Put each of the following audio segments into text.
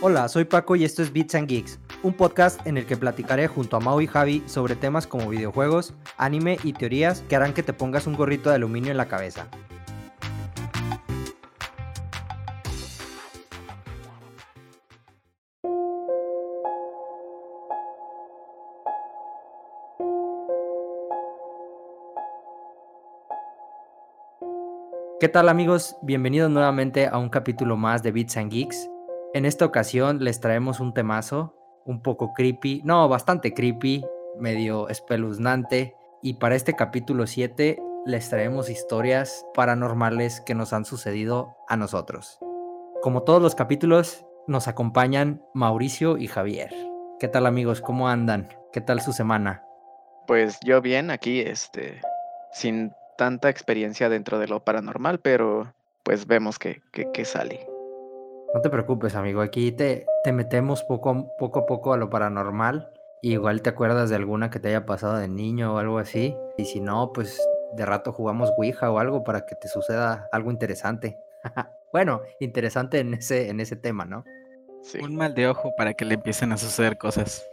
Hola, soy Paco y esto es Beats and Geeks, un podcast en el que platicaré junto a Mau y Javi sobre temas como videojuegos, anime y teorías que harán que te pongas un gorrito de aluminio en la cabeza. ¿Qué tal amigos? Bienvenidos nuevamente a un capítulo más de Beats and Geeks. En esta ocasión les traemos un temazo un poco creepy, no, bastante creepy, medio espeluznante. Y para este capítulo 7 les traemos historias paranormales que nos han sucedido a nosotros. Como todos los capítulos, nos acompañan Mauricio y Javier. ¿Qué tal amigos? ¿Cómo andan? ¿Qué tal su semana? Pues yo bien aquí, este, sin tanta experiencia dentro de lo paranormal, pero pues vemos que, que sale. No te preocupes, amigo. Aquí te, te metemos poco, poco a poco a lo paranormal. igual te acuerdas de alguna que te haya pasado de niño o algo así. Y si no, pues de rato jugamos Ouija o algo para que te suceda algo interesante. bueno, interesante en ese, en ese tema, ¿no? Sí. Un mal de ojo para que le empiecen a suceder cosas.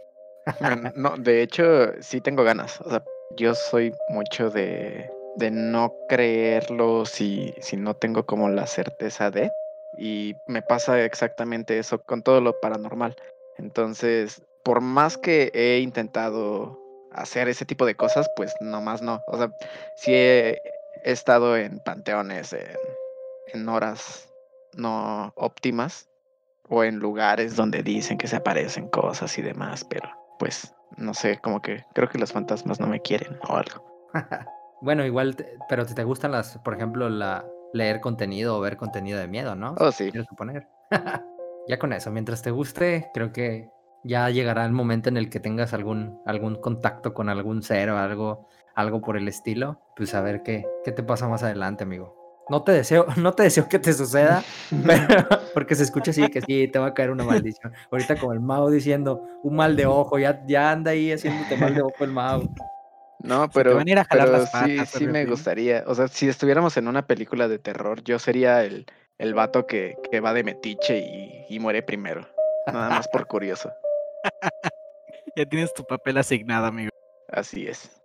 no, de hecho, sí tengo ganas. O sea, yo soy mucho de, de no creerlo si, si no tengo como la certeza de y me pasa exactamente eso con todo lo paranormal. Entonces, por más que he intentado hacer ese tipo de cosas, pues nomás no. O sea, sí he, estado en panteones, en, horas no óptimas o en lugares donde dicen que se aparecen cosas y demás, pero pues no sé, como que creo que los fantasmas no me quieren o algo. bueno, igual, pero si te gustan las, por ejemplo, la, leer contenido o ver contenido de miedo, ¿no? Oh, sí. Quiero suponer. ya con eso, mientras te guste, creo que ya llegará el momento en el que tengas algún, algún contacto con algún ser o algo, algo por el estilo, pues a ver qué, qué te pasa más adelante, amigo. No te deseo, no te deseo que te suceda, porque se escucha así que sí, te va a caer una maldición. Ahorita como el Mao diciendo un mal de ojo, ya, ya anda ahí haciéndote mal de ojo el Mao. No, pero, sí, sí me gustaría. O sea, si estuviéramos en una película de terror, yo sería el, el vato que, que va de metiche y, y muere primero. Nada más por curioso. ya tienes tu papel asignado, amigo. Así es.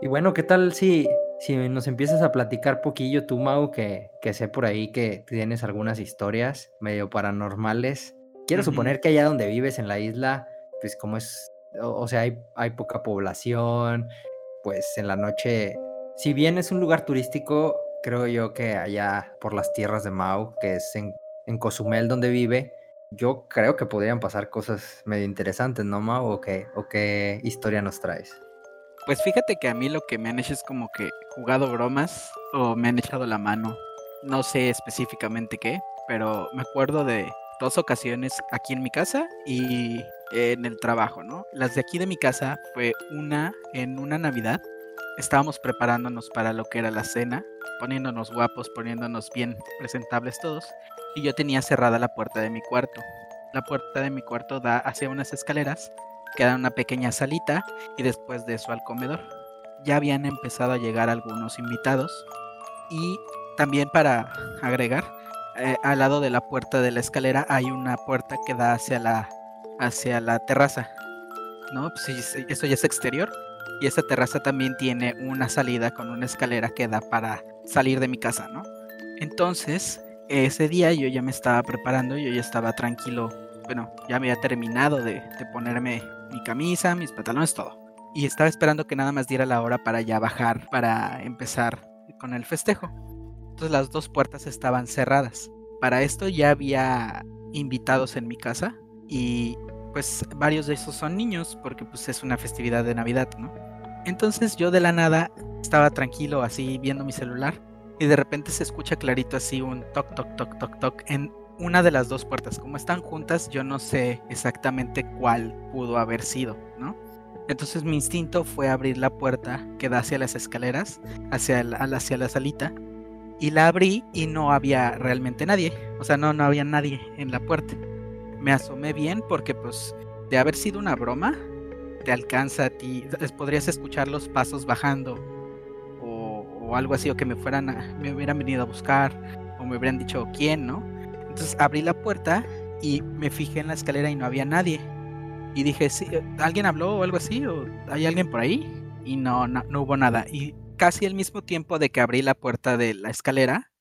Y bueno, ¿qué tal si, si nos empiezas a platicar poquillo tú, Mau, que, que sé por ahí que tienes algunas historias medio paranormales? Quiero suponer que allá donde vives en la isla, pues como es, o, sea, hay, hay poca población, pues en la noche, si bien es un lugar turístico, creo yo que allá por las tierras de Mau, que es en, en Cozumel donde vive, yo creo que podrían pasar cosas medio interesantes, ¿no, Mau? ¿O qué, ¿O qué historia nos traes? Pues fíjate que a mí lo que me han hecho es como que jugado bromas o me han echado la mano. No sé específicamente qué, pero me acuerdo de dos ocasiones aquí en mi casa y en el trabajo, ¿no? Las de aquí de mi casa fue una en una Navidad. Estábamos preparándonos para lo que era la cena, poniéndonos guapos, poniéndonos bien presentables todos. Y yo tenía cerrada la puerta de mi cuarto. La puerta de mi cuarto da hacia unas escaleras, queda una pequeña salita y después de eso al comedor. Ya habían empezado a llegar algunos invitados y también para agregar, eh, al lado de la puerta de la escalera hay una puerta que da hacia la, hacia la terraza. ¿No? Pues eso ya es exterior. Y esa terraza también tiene una salida con una escalera que da para salir de mi casa, ¿no? Entonces, ese día yo ya me estaba preparando, yo ya estaba tranquilo. Bueno, ya había terminado de, de ponerme mi camisa, mis pantalones, todo. Y estaba esperando que nada más diera la hora para ya bajar, para empezar con el festejo las dos puertas estaban cerradas. Para esto ya había invitados en mi casa y pues varios de esos son niños porque pues es una festividad de Navidad, ¿no? Entonces yo de la nada estaba tranquilo así viendo mi celular y de repente se escucha clarito así un toc toc toc toc toc en una de las dos puertas. Como están juntas, yo no sé exactamente cuál pudo haber sido, ¿no? Entonces mi instinto fue abrir la puerta que da hacia las escaleras, hacia, hacia la salita, y la abrí y no había realmente nadie. O sea, no, no había nadie en la puerta. Me asomé bien porque pues de haber sido una broma, te alcanza a ti, podrías escuchar los pasos bajando o, algo así, o que me fueran, me hubieran venido a buscar o me hubieran dicho quién, ¿no? Entonces abrí la puerta y me fijé en la escalera y no había nadie. Y dije, sí, eh, ¿alguien habló o algo así? ¿O hay alguien por ahí? Y no, no, no hubo nada. Y casi al mismo tiempo de que abrí la puerta de la escalera,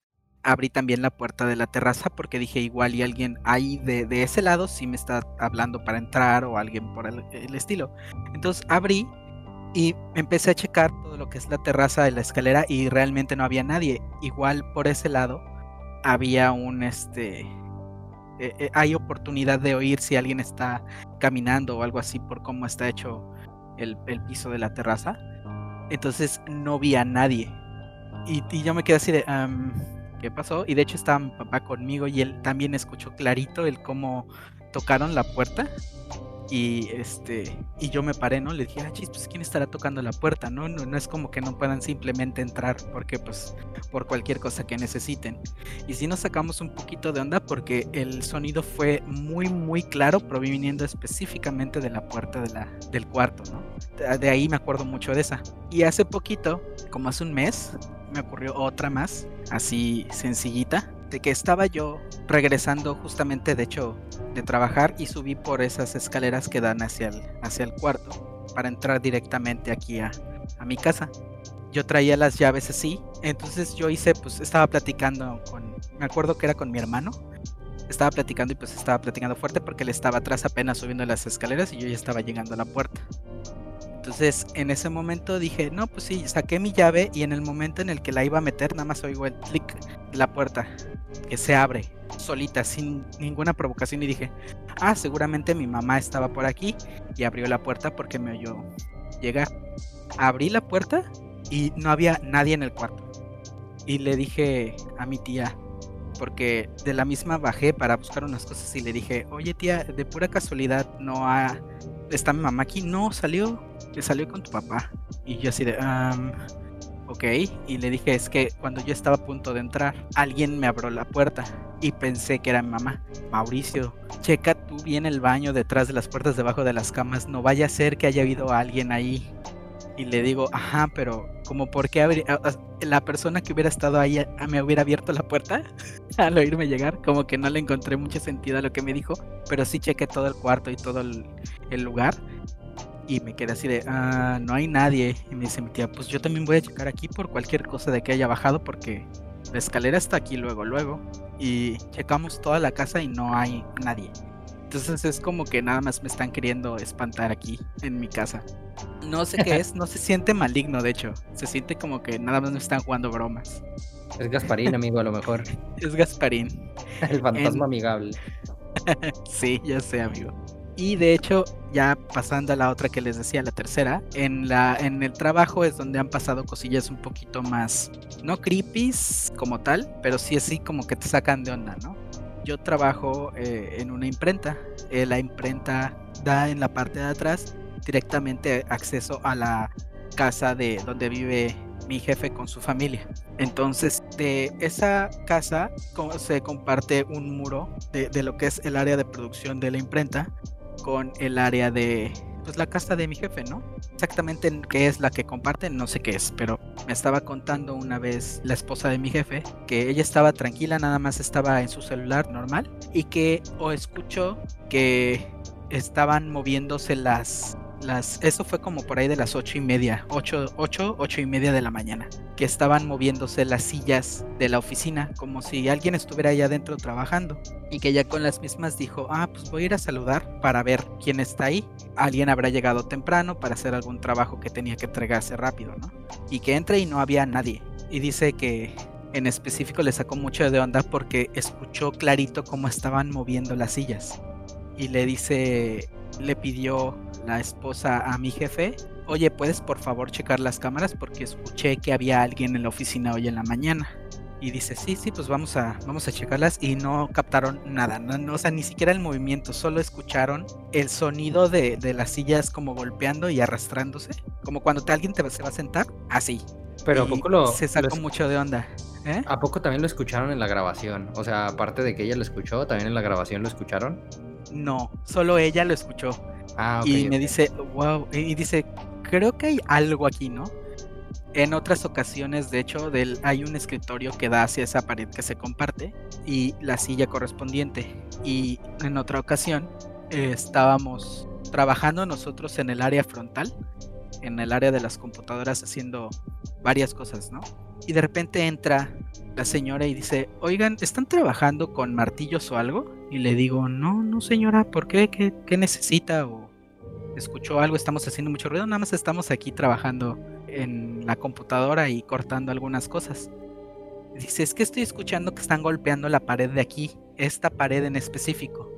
abrí también la puerta de la terraza porque dije igual y alguien ahí de, ese lado sí me está hablando para entrar o alguien por el, estilo. Entonces abrí y empecé a checar todo lo que es la terraza de la escalera y realmente no había nadie. Igual por ese lado había un este eh, eh, hay oportunidad de oír si alguien está caminando o algo así por cómo está hecho el piso de la terraza. Entonces no vi a nadie. Y, yo me quedé así de, ¿qué pasó? Y de hecho estaba mi papá conmigo y él también escuchó clarito el cómo tocaron la puerta y este y yo me paré, ¿no? Le dije, ah, chis, pues quién estará tocando la puerta, ¿no? ¿no? No es como que no puedan simplemente entrar porque pues por cualquier cosa que necesiten. Y si nos sacamos un poquito de onda porque el sonido fue muy muy claro proviniendo específicamente de la puerta de la, del cuarto, ¿no? De ahí me acuerdo mucho de esa. Y hace poquito, como hace un mes, me ocurrió otra más, así sencillita, de que estaba yo regresando justamente, de hecho, de trabajar y subí por esas escaleras que dan hacia el, hacia el cuarto para entrar directamente aquí a, a mi casa. Yo traía las llaves así, entonces yo hice, pues estaba platicando con, me acuerdo que era con mi hermano, estaba platicando y pues estaba platicando fuerte porque él estaba atrás apenas subiendo las escaleras y yo ya estaba llegando a la puerta. Entonces, en ese momento dije, no, pues sí, saqué mi llave y en el momento en el que la iba a meter, nada más oigo el clic de la puerta que se abre solita, sin ninguna provocación. Y dije, ah, seguramente mi mamá estaba por aquí y abrió la puerta porque me oyó llegar. Abrí la puerta y no había nadie en el cuarto. Y le dije a mi tía, porque de la misma bajé para buscar unas cosas y le dije, oye tía, de pura casualidad no ha... ¿Está mi mamá aquí? No, salió que salió con tu papá. Y yo así de, um, ok. Y le dije, es que cuando yo estaba a punto de entrar, alguien me abrió la puerta y pensé que era mi mamá. Mauricio, checa tú bien el baño detrás de las puertas, debajo de las camas. No vaya a ser que haya habido alguien ahí. Y le digo, ajá, pero como por qué abrir la persona que hubiera estado ahí me hubiera abierto la puerta al oírme llegar, como que no le encontré mucho sentido a lo que me dijo, pero sí chequé todo el cuarto y todo el lugar y me quedé así de, ah, no hay nadie. Y me dice mi tía, pues yo también voy a checar aquí por cualquier cosa de que haya bajado porque la escalera está aquí luego, luego. Y checamos toda la casa y no hay nadie. Entonces es como que nada más me están queriendo espantar aquí en mi casa. No sé qué es, no se siente maligno, de hecho. Se siente como que nada más me están jugando bromas. Es Gasparín, amigo, a lo mejor. es Gasparín. El fantasma en... amigable. sí, ya sé, amigo. Y de hecho, ya pasando a la otra que les decía, la tercera, en, la, en el trabajo es donde han pasado cosillas un poquito más, no creepy como tal, pero sí así como que te sacan de onda, ¿no? Yo trabajo eh, en una imprenta. Eh, la imprenta da en la parte de atrás directamente acceso a la casa de donde vive mi jefe con su familia. Entonces, de esa casa se comparte un muro de, de, lo que es el área de producción de la imprenta con el área de pues la casa de mi jefe, ¿no? Exactamente qué es la que comparten, no sé qué es, pero me estaba contando una vez la esposa de mi jefe que ella estaba tranquila, nada más estaba en su celular normal y que o escuchó que estaban moviéndose las eso fue como por ahí de las ocho y media, ocho, ocho, ocho y media de la mañana, que estaban moviéndose las sillas de la oficina, como si alguien estuviera allá adentro trabajando, y que ya con las mismas dijo, ah, pues voy a ir a saludar para ver quién está ahí. Alguien habrá llegado temprano para hacer algún trabajo que tenía que entregarse rápido, ¿no? Y que entre y no había nadie. Y dice que en específico le sacó mucho de onda porque escuchó clarito cómo estaban moviendo las sillas. Y le dice, le pidió la esposa a mi jefe, oye, ¿puedes por favor checar las cámaras? Porque escuché que había alguien en la oficina hoy en la mañana. Y dice, sí, sí, pues vamos a, vamos a checarlas. Y no captaron nada, no, o sea, ni siquiera el movimiento, solo escucharon el sonido de, de las sillas como golpeando y arrastrándose. Como cuando te, alguien te, se va a sentar, así. Pero ¿a poco lo, se sacó lo mucho de onda. ¿Eh? ¿A poco también lo escucharon en la grabación? O sea, aparte de que ella lo escuchó, ¿también en la grabación lo escucharon? No, solo ella lo escuchó. Ah, okay, y me okay. dice, wow, y dice, creo que hay algo aquí, ¿no? En otras ocasiones, de hecho, del, hay un escritorio que da hacia esa pared que se comparte y la silla correspondiente. Y en otra ocasión eh, estábamos trabajando nosotros en el área frontal, en el área de las computadoras haciendo varias cosas, ¿no? Y de repente entra la señora y dice, oigan, ¿están trabajando con martillos o algo? Y le digo, no, no señora, ¿por qué? ¿Qué, qué necesita? ¿O escuchó algo? Estamos haciendo mucho ruido, nada más estamos aquí trabajando en la computadora y cortando algunas cosas. Dice, es que estoy escuchando que están golpeando la pared de aquí, esta pared en específico.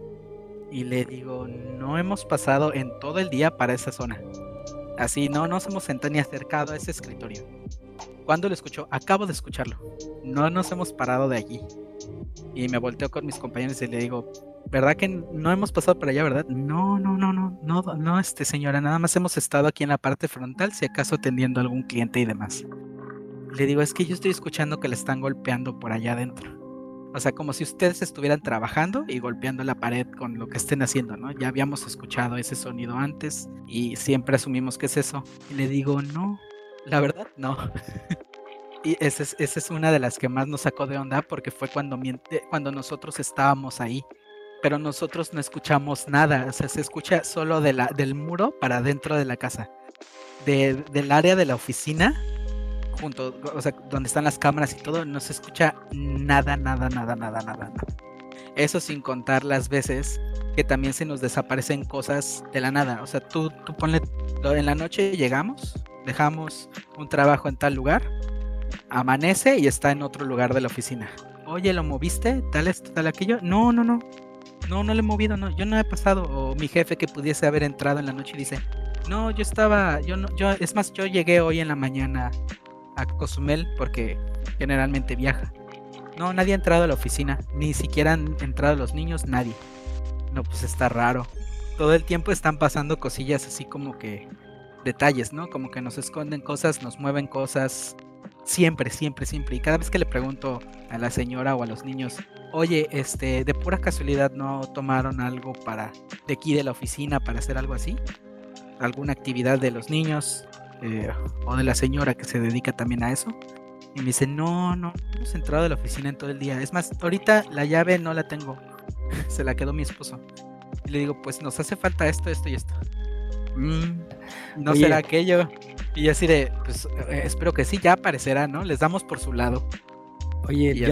Y le digo, no hemos pasado en todo el día para esa zona. Así, no nos hemos sentado ni acercado a ese escritorio. ¿Cuándo lo escuchó? Acabo de escucharlo. No nos hemos parado de allí. Y me volteo con mis compañeros y le digo, ¿verdad que no hemos pasado por allá, verdad? No, no, no, no, no, no, este señora, nada más hemos estado aquí en la parte frontal, si acaso atendiendo a algún cliente y demás. Le digo, es que yo estoy escuchando que le están golpeando por allá adentro. O sea, como si ustedes estuvieran trabajando y golpeando la pared con lo que estén haciendo, ¿no? Ya habíamos escuchado ese sonido antes y siempre asumimos que es eso. Y le digo, no, la verdad, no. y esa es, esa es una de las que más nos sacó de onda porque fue cuando, cuando nosotros estábamos ahí pero nosotros no escuchamos nada, o sea, se escucha solo de la, del muro para dentro de la casa. del área de la oficina, junto, o sea, donde están las cámaras y todo, no se escucha nada, nada, nada, nada, nada, nada. Eso sin contar las veces que también se nos desaparecen cosas de la nada. O sea, tú, tú ponle, en la noche llegamos, dejamos un trabajo en tal lugar, amanece y está en otro lugar de la oficina. Oye, ¿lo moviste? ¿Tal esto, tal aquello? No, no, no. No, no le he movido, no, yo no he pasado. O mi jefe que pudiese haber entrado en la noche y dice, no, yo estaba, yo no, yo, es más, yo llegué hoy en la mañana a Cozumel porque generalmente viaja. No, nadie ha entrado a la oficina, ni siquiera han entrado los niños, nadie. No, pues está raro. Todo el tiempo están pasando cosillas así como que detalles, ¿no? Como que nos esconden cosas, nos mueven cosas. Siempre, siempre, siempre. Y cada vez que le pregunto a la señora o a los niños, oye, este, de pura casualidad no tomaron algo para de aquí de la oficina para hacer algo así, alguna actividad de los niños eh, o de la señora que se dedica también a eso. Y me dice, no, no, hemos entrado de la oficina en todo el día. Es más, ahorita la llave no la tengo. se la quedó mi esposo. Y le digo, pues nos hace falta esto, esto y esto. Mm, no será aquello. Y yo así de, pues eh, espero que sí, ya aparecerá, ¿no? Les damos por su lado. Oye, ya,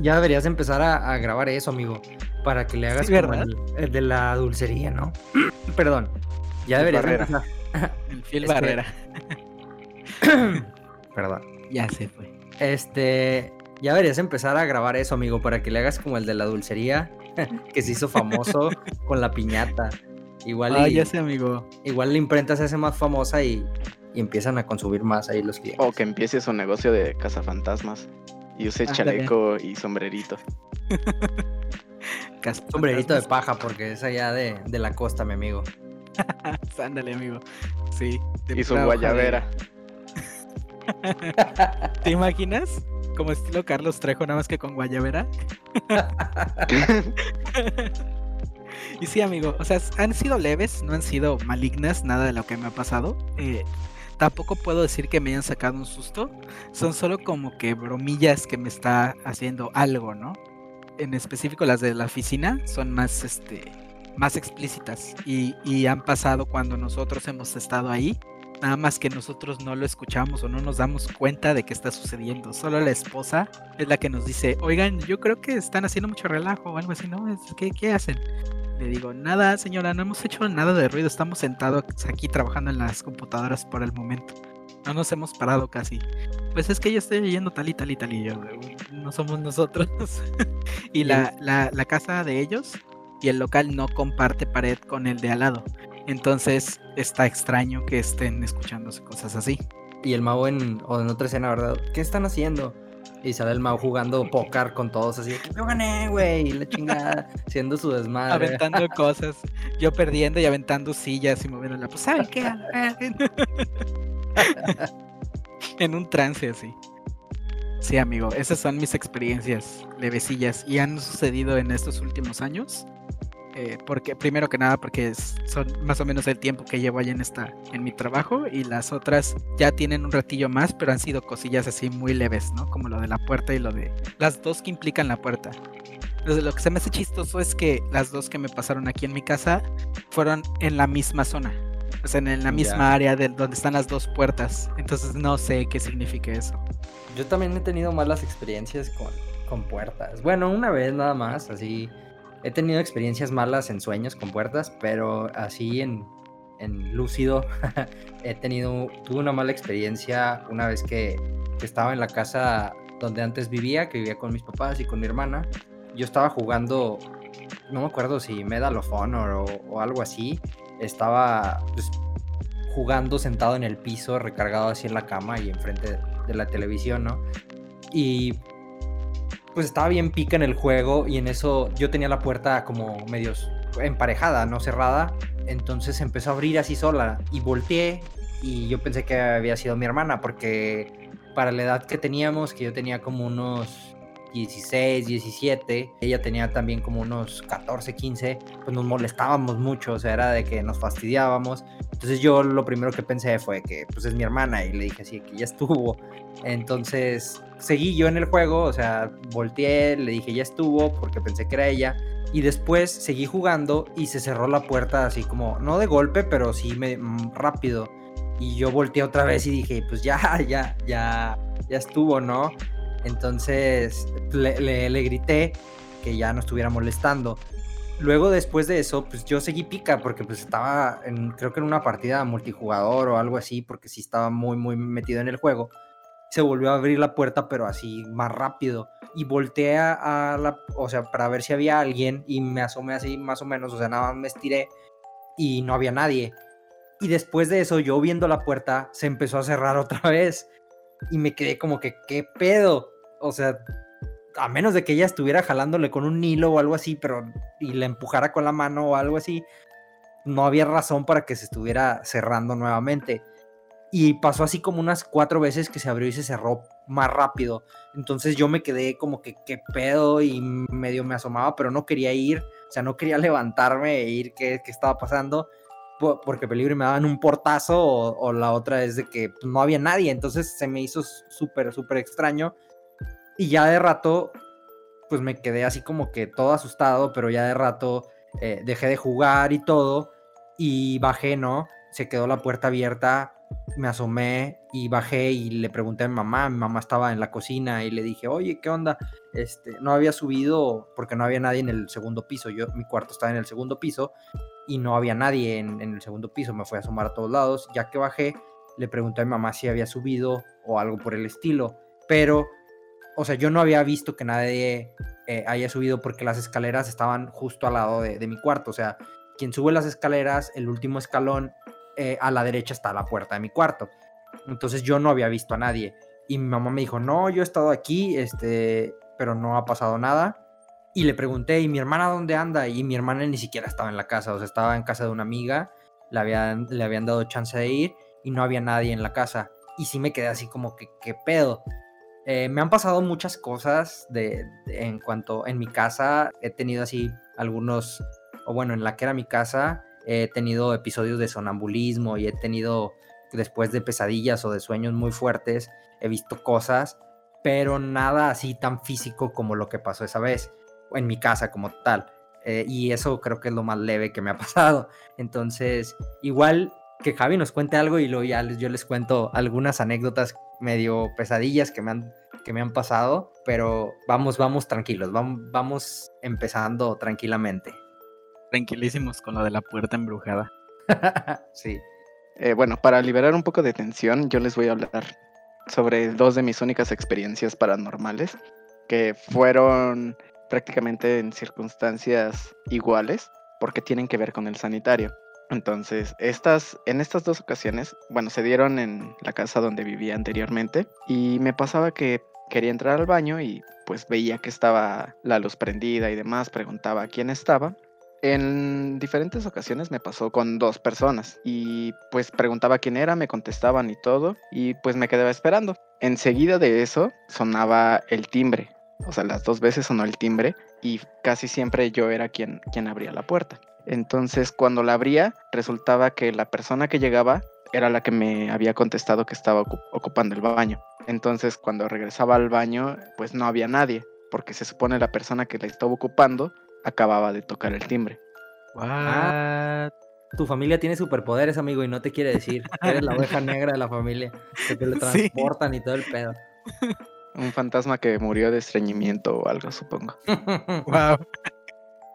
ya deberías empezar a, grabar eso, amigo, para que le hagas como el, de la dulcería, ¿no? Perdón, ya deberías empezar. El fiel este barrera. Perdón. Ya se fue. Este, ya deberías empezar a grabar eso, amigo, para que le hagas como el de la dulcería, que se hizo famoso con la piñata. Igual ah, ya sé, amigo. Igual la imprenta se hace más famosa y, y empiezan a consumir más ahí los clientes. O que empiece su negocio de cazafantasmas. Y use chaleco y sombrerito. sombrerito de paja, porque es allá de, la costa, mi amigo. Ándale, amigo. Sí. Y su guayabera. ¿Te imaginas? Como estilo Carlos Trejo, nada más que con guayabera. Y sí, amigo, o sea, han sido leves, no han sido malignas, nada de lo que me ha pasado. Eh, tampoco puedo decir que me hayan sacado un susto. Son solo como que bromillas que me está haciendo algo, ¿no? En específico las de la oficina son más, este, más explícitas y, y han pasado cuando nosotros hemos estado ahí. Nada más que nosotros no lo escuchamos o no nos damos cuenta de que está sucediendo. Solo la esposa es la que nos dice, oigan, yo creo que están haciendo mucho relajo o algo así, ¿no? ¿Qué, qué hacen? Le digo, nada, señora, no hemos hecho nada de ruido, estamos sentados aquí trabajando en las computadoras por el momento. No nos hemos parado casi. Pues es que yo estoy leyendo tal y tal y tal y yo, no somos nosotros. y la, la, la casa de ellos y el local no comparte pared con el de al lado. Entonces está extraño que estén escuchándose cosas así. Y el mago en, o en otra escena, ¿verdad? ¿Qué están haciendo? Y sale el Mao jugando póker con todos, así de que yo gané, güey, la chingada, haciendo su desmadre. Aventando cosas, yo perdiendo y aventando sillas y moviéndola. Pues, ¿saben qué? en un trance así. Sí, amigo, esas son mis experiencias levecillas y han sucedido en estos últimos años. Eh, porque primero que nada porque son más o menos el tiempo que llevo ahí en esta en mi trabajo y las otras ya tienen un ratillo más pero han sido cosillas así muy leves no como lo de la puerta y lo de las dos que implican la puerta. Entonces, lo que se me hace chistoso es que las dos que me pasaron aquí en mi casa fueron en la misma zona o sea en la misma área de donde están las dos puertas. Entonces no sé qué significa eso. Yo también he tenido malas experiencias con con puertas. Bueno una vez nada más así he tenido experiencias malas en sueños con puertas, pero así en, en lúcido he tenido, tuve una mala experiencia una vez que, estaba en la casa donde antes vivía, que vivía con mis papás y con mi hermana. Yo estaba jugando, no me acuerdo si Medal of Honor o, algo así. Estaba pues, jugando sentado en el piso, recargado así en la cama y enfrente de la televisión, ¿no? Y pues estaba bien pica en el juego y en eso yo tenía la puerta como medio emparejada, no cerrada. Entonces empezó a abrir así sola y volteé y yo pensé que había sido mi hermana porque para la edad que teníamos, que yo tenía como unos 16, 17, ella tenía también como unos 14, 15, pues nos molestábamos mucho, o sea, era de que nos fastidiábamos. Entonces yo lo primero que pensé fue que pues es mi hermana y le dije así que ya estuvo. Entonces seguí yo en el juego, o sea, volteé, le dije ya estuvo porque pensé que era ella. Y después seguí jugando y se cerró la puerta así como, no de golpe, pero sí me, mm, rápido. Y yo volteé otra vez y dije, pues ya, ya, ya, ya estuvo, ¿no? Entonces le, le, grité que ya no estuviera molestando. Luego después de eso, pues yo seguí pica porque pues estaba en, creo que en una partida multijugador o algo así, porque sí estaba muy, muy metido en el juego. Se volvió a abrir la puerta, pero así más rápido. Y volteé a, la, o sea, para ver si había alguien y me asomé así más o menos, o sea, nada más me estiré y no había nadie. Y después de eso, yo viendo la puerta, se empezó a cerrar otra vez y me quedé como que, ¿qué pedo? O sea, a menos de que ella estuviera jalándole con un hilo o algo así, pero y le empujara con la mano o algo así, no había razón para que se estuviera cerrando nuevamente. Y pasó así como unas cuatro veces que se abrió y se cerró más rápido. Entonces yo me quedé como que qué pedo y medio me asomaba, pero no quería ir. O sea, no quería levantarme e ir qué, qué estaba pasando porque peligro me daban un portazo o, la otra es de que pues, no había nadie, entonces se me hizo súper, súper extraño y ya de rato pues me quedé así como que todo asustado, pero ya de rato eh, dejé de jugar y todo y bajé, ¿no? Se quedó la puerta abierta, me asomé y bajé y le pregunté a mi mamá, mi mamá estaba en la cocina y le dije, oye, ¿qué onda? Este, no había subido porque no había nadie en el segundo piso, yo, mi cuarto estaba en el segundo piso y no había nadie en, el segundo piso. Me fui a asomar a todos lados. Ya que bajé, le pregunté a mi mamá si había subido o algo por el estilo. Pero, o sea, yo no había visto que nadie eh, haya subido porque las escaleras estaban justo al lado de, mi cuarto. O sea, quien sube las escaleras, el último escalón, eh, a la derecha está la puerta de mi cuarto. Entonces yo no había visto a nadie. Y mi mamá me dijo, no, yo he estado aquí, este, pero no ha pasado nada. Y le pregunté, ¿y mi hermana dónde anda? Y mi hermana ni siquiera estaba en la casa, o sea, estaba en casa de una amiga, le habían, le habían dado chance de ir y no había nadie en la casa. Y sí me quedé así como que, ¿qué pedo? Eh, me han pasado muchas cosas de, en cuanto en mi casa he tenido así algunos, o bueno, en la que era mi casa, he tenido episodios de sonambulismo y he tenido después de pesadillas o de sueños muy fuertes, he visto cosas, pero nada así tan físico como lo que pasó esa vez en mi casa como tal. Eh, y eso creo que es lo más leve que me ha pasado. Entonces, igual que Javi nos cuente algo y luego ya yo les cuento algunas anécdotas medio pesadillas que me han, que me han pasado, pero vamos, vamos tranquilos, vamos, vamos empezando tranquilamente. Tranquilísimos con lo de la puerta embrujada. sí. Eh, bueno, para liberar un poco de tensión, yo les voy a hablar sobre dos de mis únicas experiencias paranormales, que fueron prácticamente en circunstancias iguales porque tienen que ver con el sanitario. Entonces, estas, en estas dos ocasiones, bueno, se dieron en la casa donde vivía anteriormente y me pasaba que quería entrar al baño y pues veía que estaba la luz prendida y demás, preguntaba quién estaba. En diferentes ocasiones me pasó con dos personas y pues preguntaba quién era, me contestaban y todo y pues me quedaba esperando. Enseguida de eso sonaba el timbre o sea, las dos veces sonó el timbre y casi siempre yo era quien, quien abría la puerta. Entonces, cuando la abría, resultaba que la persona que llegaba era la que me había contestado que estaba ocupando el baño. Entonces, cuando regresaba al baño, pues no había nadie, porque se supone la persona que la estaba ocupando acababa de tocar el timbre. Ah, tu familia tiene superpoderes, amigo, y no te quiere decir. Eres la oveja negra de la familia. Que te le transportan y todo el pedo. Un fantasma que murió de estreñimiento o algo, supongo. wow.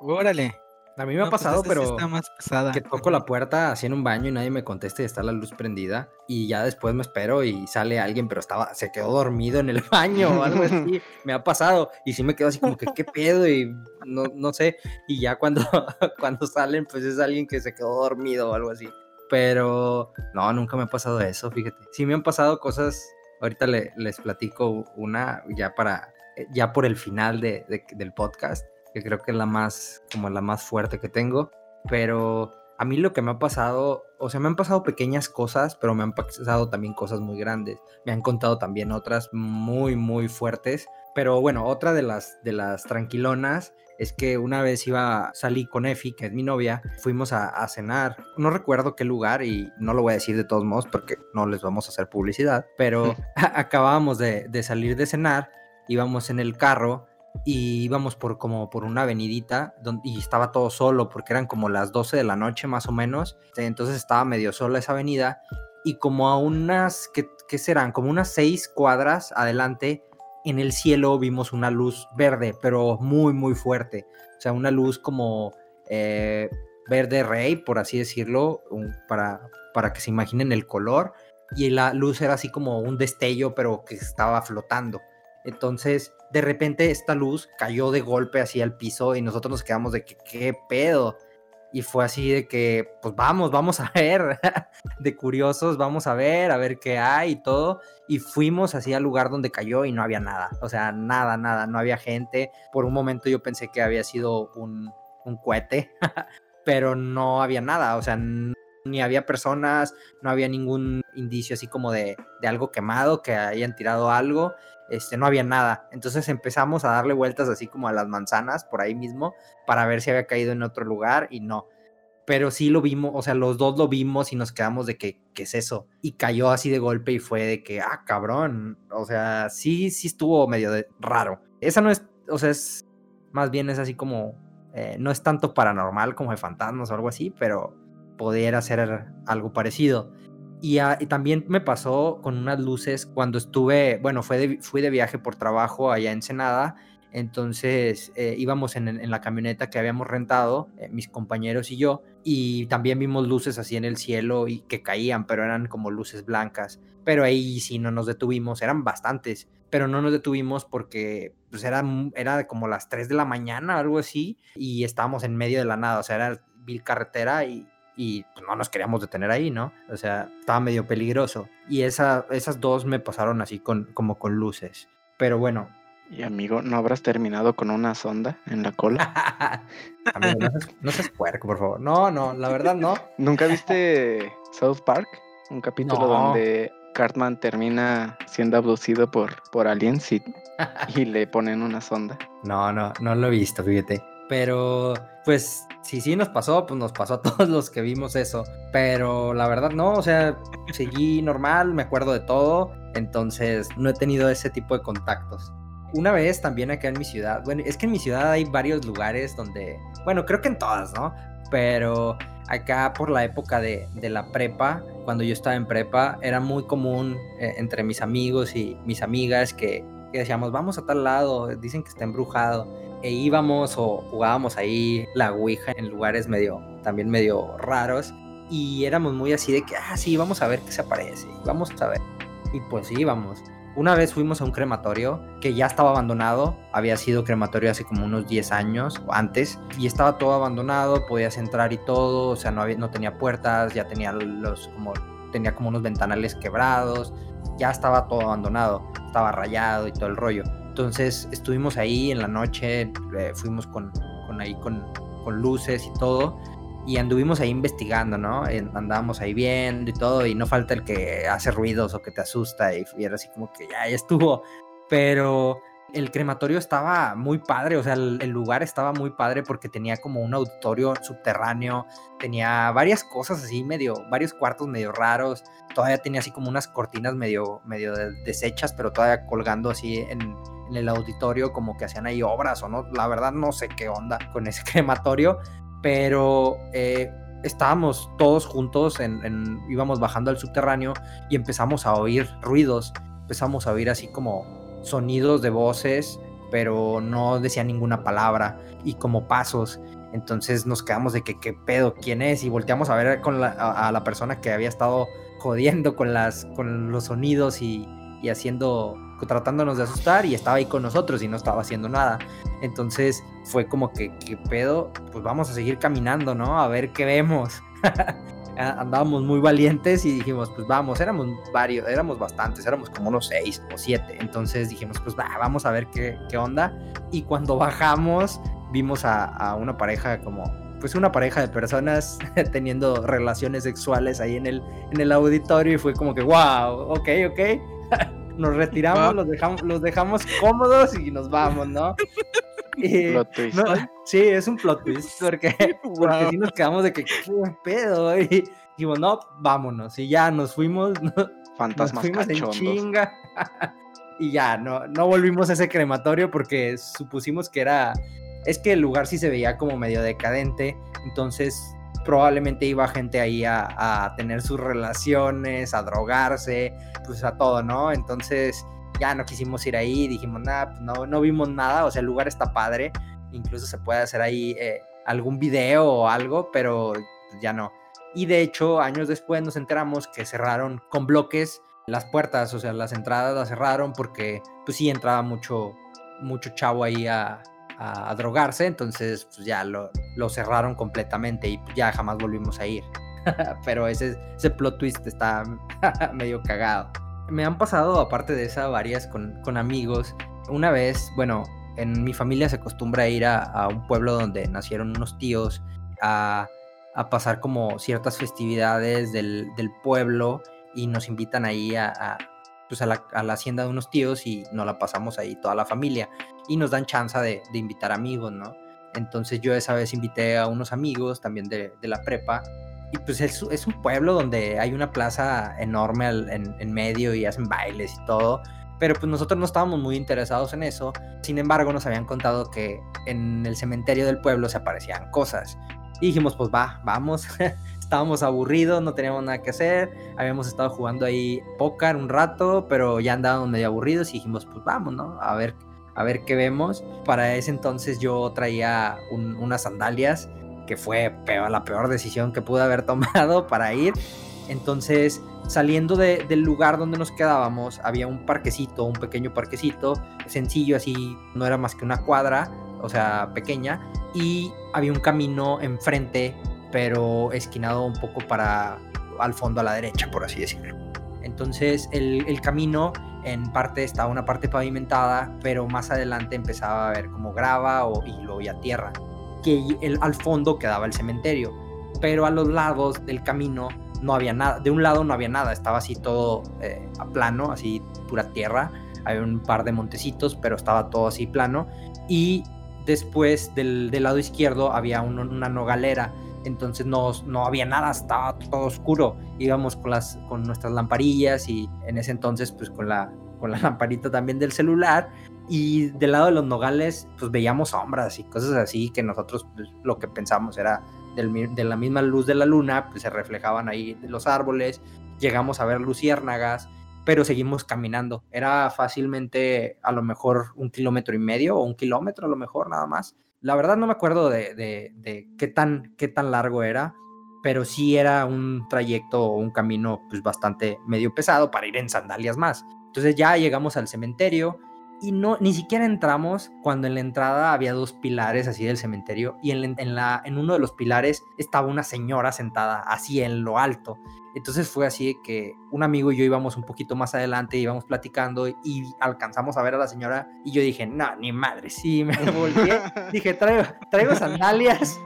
Órale. A mí me ha pues, pasado, pero está que toco la puerta así en un baño y nadie me contesta y está la luz prendida y ya después me espero y sale alguien, pero estaba se quedó dormido en el baño o algo así. me ha pasado y sí me quedo así como que qué pedo y no, no sé y ya cuando cuando salen pues es alguien que se quedó dormido o algo así. Pero no, nunca me ha pasado eso, fíjate. Sí me han pasado cosas, ahorita les platico una ya para ya por el final de, del podcast que creo que es la más, como la más fuerte que tengo. Pero a mí lo que me ha pasado, o sea, me han pasado pequeñas cosas, pero me han pasado también cosas muy grandes. Me han contado también otras muy, muy fuertes. Pero bueno, otra de las, de las tranquilonas es que una vez iba, salí con Efi, que es mi novia, fuimos a, cenar, no recuerdo qué lugar y no lo voy a decir de todos modos porque no les vamos a hacer publicidad, pero acabábamos de, de salir de cenar, íbamos en el carro y íbamos por como por una avenidita donde, y estaba todo solo porque eran como las 12 de la noche más o menos. Entonces estaba medio sola esa avenida y como a unas, ¿qué, qué serán? Como unas seis cuadras adelante, en el cielo vimos una luz verde, pero muy, muy fuerte. O sea, una luz como eh, verde rey, por así decirlo, para, para que se imaginen el color. Y la luz era así como un destello, pero que estaba flotando. Entonces, de repente esta luz cayó de golpe así al piso y nosotros nos quedamos de que, ¿qué pedo? Y fue así de que, pues vamos, vamos a ver, de curiosos, vamos a ver, a ver qué hay y todo. Y fuimos así al lugar donde cayó y no había nada, o sea, nada, nada, no había gente. Por un momento yo pensé que había sido un, un cohete, pero no había nada, o sea, ni había personas, no había ningún indicio así como de, de algo quemado, que hayan tirado algo este, no había nada. Entonces empezamos a darle vueltas así como a las manzanas por ahí mismo para ver si había caído en otro lugar y no. Pero sí lo vimos, o sea, los dos lo vimos y nos quedamos de que, ¿qué es eso? Y cayó así de golpe y fue de que, ah, cabrón. O sea, sí, sí estuvo medio de raro. Esa no es, o sea, es más bien es así como, eh, no es tanto paranormal como de fantasmas o algo así, pero pudiera ser algo parecido. Y, también me pasó con unas luces cuando estuve, bueno, fue fui de viaje por trabajo allá en Ensenada. Entonces eh, íbamos en, la camioneta que habíamos rentado, eh, mis compañeros y yo, y también vimos luces así en el cielo y que caían, pero eran como luces blancas. Pero ahí sí no nos detuvimos, eran bastantes, pero no nos detuvimos porque pues era, era como las 3 de la mañana, algo así, y estábamos en medio de la nada, o sea, era vil carretera y, y pues, no nos queríamos detener ahí, ¿no? O sea, estaba medio peligroso. Y esa, esas dos me pasaron así con, como con luces. Pero bueno. Y amigo, ¿no habrás terminado con una sonda en la cola? amigo, no seas, puerco, por favor. No, no, la verdad no. ¿Nunca viste South Park? Un capítulo donde Cartman termina siendo abducido por, por aliens y, y le ponen una sonda. No, no, no lo he visto, fíjate. Pero, pues, si sí nos pasó, pues nos pasó a todos los que vimos eso. Pero la verdad no, o sea, seguí normal, me acuerdo de todo. Entonces, no he tenido ese tipo de contactos. Una vez también acá en mi ciudad, bueno, es que en mi ciudad hay varios lugares donde, bueno, creo que en todas, ¿no? Pero acá por la época de, la prepa, cuando yo estaba en prepa, era muy común eh, entre mis amigos y mis amigas que, que decíamos, vamos a tal lado, dicen que está embrujado e íbamos o jugábamos ahí la Ouija en lugares medio, también medio raros. Y éramos muy así de que, ah, sí, vamos a ver qué se aparece, vamos a ver. Y pues íbamos. Una vez fuimos a un crematorio que ya estaba abandonado, había sido crematorio hace como unos 10 años o antes, y estaba todo abandonado, podías entrar y todo, o sea, no, había, no tenía puertas, ya tenía los como tenía como unos ventanales quebrados, ya estaba todo abandonado, estaba rayado y todo el rollo. Entonces estuvimos ahí en la noche, eh, fuimos con, con ahí con, con, luces y todo, y anduvimos ahí investigando, ¿no? Andábamos ahí viendo y todo, y no falta el que hace ruidos o que te asusta y, era así como que ya, ya estuvo. Pero el crematorio estaba muy padre, o sea, el, el, lugar estaba muy padre porque tenía como un auditorio subterráneo, tenía varias cosas así, medio, varios cuartos medio raros, todavía tenía así como unas cortinas medio, medio deshechas, pero todavía colgando así en, en el auditorio, como que hacían ahí obras o no, la verdad no sé qué onda con ese crematorio, pero eh, estábamos todos juntos, en, íbamos bajando al subterráneo y empezamos a oír ruidos, empezamos a oír así como sonidos de voces, pero no decía ninguna palabra y como pasos. Entonces nos quedamos de que qué pedo, quién es y volteamos a ver con la, a, a, la persona que había estado jodiendo con las con los sonidos y, y haciendo tratándonos de asustar y estaba ahí con nosotros y no estaba haciendo nada. Entonces fue como que qué pedo, pues vamos a seguir caminando, ¿no? A ver qué vemos. andábamos muy valientes y dijimos, pues vamos, éramos varios, éramos bastantes, éramos como unos seis o siete. Entonces dijimos, pues va, vamos a ver qué, qué onda. Y cuando bajamos, vimos a, a, una pareja como, pues una pareja de personas teniendo relaciones sexuales ahí en el, en el auditorio y fue como que, wow, ok, ok. Nos retiramos, los, dejamos, los dejamos cómodos y nos vamos, ¿no? Y, plot twist. No, sí, es un plot twist, porque, wow. porque sí nos quedamos de que, ¿qué pedo? Y dijimos, no, vámonos. Y ya nos fuimos, no, Fantasmas nos fuimos cachondos. en chinga. y ya, no, no volvimos a ese crematorio porque supusimos que era. Es que el lugar sí se veía como medio decadente, entonces probablemente iba gente ahí a, tener sus relaciones, a drogarse, pues a todo, ¿no? Entonces ya no quisimos ir ahí, dijimos, nada, pues no, no vimos nada, o sea, el lugar está padre, incluso se puede hacer ahí eh, algún video o algo, pero ya no. Y de hecho, años después nos enteramos que cerraron con bloques las puertas, o sea, las entradas las cerraron porque, pues sí, entraba mucho, mucho chavo ahí a, a, drogarse, entonces pues ya lo, lo, cerraron completamente y ya jamás volvimos a ir. pero ese, ese plot twist está medio cagado me han pasado, aparte de esa, varias con, con, amigos. Una vez, bueno, en mi familia se acostumbra a ir a, a un pueblo donde nacieron unos tíos a, a pasar como ciertas festividades del, del, pueblo y nos invitan ahí a, a pues a, la, a, la, hacienda de unos tíos y nos la pasamos ahí toda la familia y nos dan chance de, de invitar amigos, ¿no? Entonces yo esa vez invité a unos amigos también de, de la prepa y pues es, es, un pueblo donde hay una plaza enorme al, en, en, medio y hacen bailes y todo. Pero pues nosotros no estábamos muy interesados en eso. Sin embargo, nos habían contado que en el cementerio del pueblo se aparecían cosas. Y dijimos, pues va, vamos. estábamos aburridos, no teníamos nada que hacer. Habíamos estado jugando ahí póker un rato, pero ya andábamos medio aburridos y dijimos, pues vamos, ¿no? A ver, a ver qué vemos. Para ese entonces yo traía un, unas sandalias que fue la peor decisión que pude haber tomado para ir. Entonces, saliendo de, del lugar donde nos quedábamos, había un parquecito, un pequeño parquecito, sencillo, así, no era más que una cuadra, o sea, pequeña, y había un camino enfrente, pero esquinado un poco para al fondo a la derecha, por así decirlo. Entonces, el camino en parte estaba una parte pavimentada, pero más adelante empezaba a ver como grava o, y luego ya tierra que al fondo quedaba el cementerio, pero a los lados del camino no había nada, de un lado no había nada, estaba así todo eh, a plano, así pura tierra, había un par de montecitos, pero estaba todo así plano, y después del, del lado izquierdo había un, una nogalera, entonces no, no, había nada, estaba todo oscuro, íbamos con, las, con nuestras lamparillas y en ese entonces pues con la, con la lamparita también del celular, y del lado de los nogales, pues veíamos sombras y cosas así que nosotros pues, lo que pensamos era de la misma luz de la luna, pues se reflejaban ahí los árboles, llegamos a ver luciérnagas, pero seguimos caminando. Era fácilmente a lo mejor un kilómetro y medio o un kilómetro a lo mejor nada más. La verdad no me acuerdo de, de, qué, tan, qué tan largo era, pero sí era un trayecto o un camino pues bastante medio pesado para ir en sandalias más. Entonces ya llegamos al cementerio, y no, ni siquiera entramos cuando en la entrada había dos pilares así del cementerio y en, en, la, en uno de los pilares estaba una señora sentada así en lo alto. Entonces fue así que un amigo y yo íbamos un poquito más adelante, íbamos platicando y alcanzamos a ver a la señora y yo dije, no, ni madre, sí, me volteé, dije, traigo, traigo sandalias,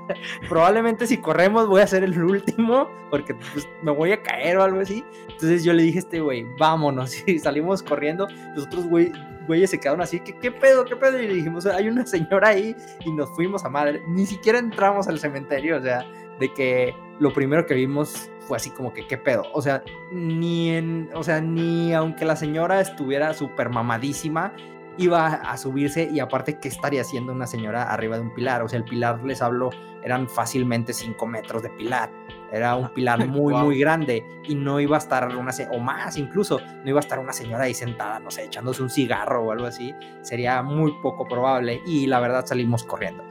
probablemente si corremos voy a ser el último porque pues, me voy a caer o algo así. Entonces yo le dije a este güey, vámonos, y salimos corriendo, los otros güey güeyes se quedaron así, ¿qué, qué pedo, qué pedo? Y le dijimos, hay una señora ahí y nos fuimos a madre. Ni siquiera entramos al cementerio, o sea, de que lo primero que vimos fue así como que, ¿qué pedo? O sea, ni en, o sea, ni aunque la señora estuviera súper mamadísima, iba a subirse y aparte, ¿qué estaría haciendo una señora arriba de un pilar? O sea, el pilar, les hablo, eran fácilmente 5 metros de pilar. Era un pilar muy, muy grande y no iba a estar una, o más incluso, no iba a estar una señora ahí sentada, no sé, echándose un cigarro o algo así. Sería muy poco probable y la verdad salimos corriendo.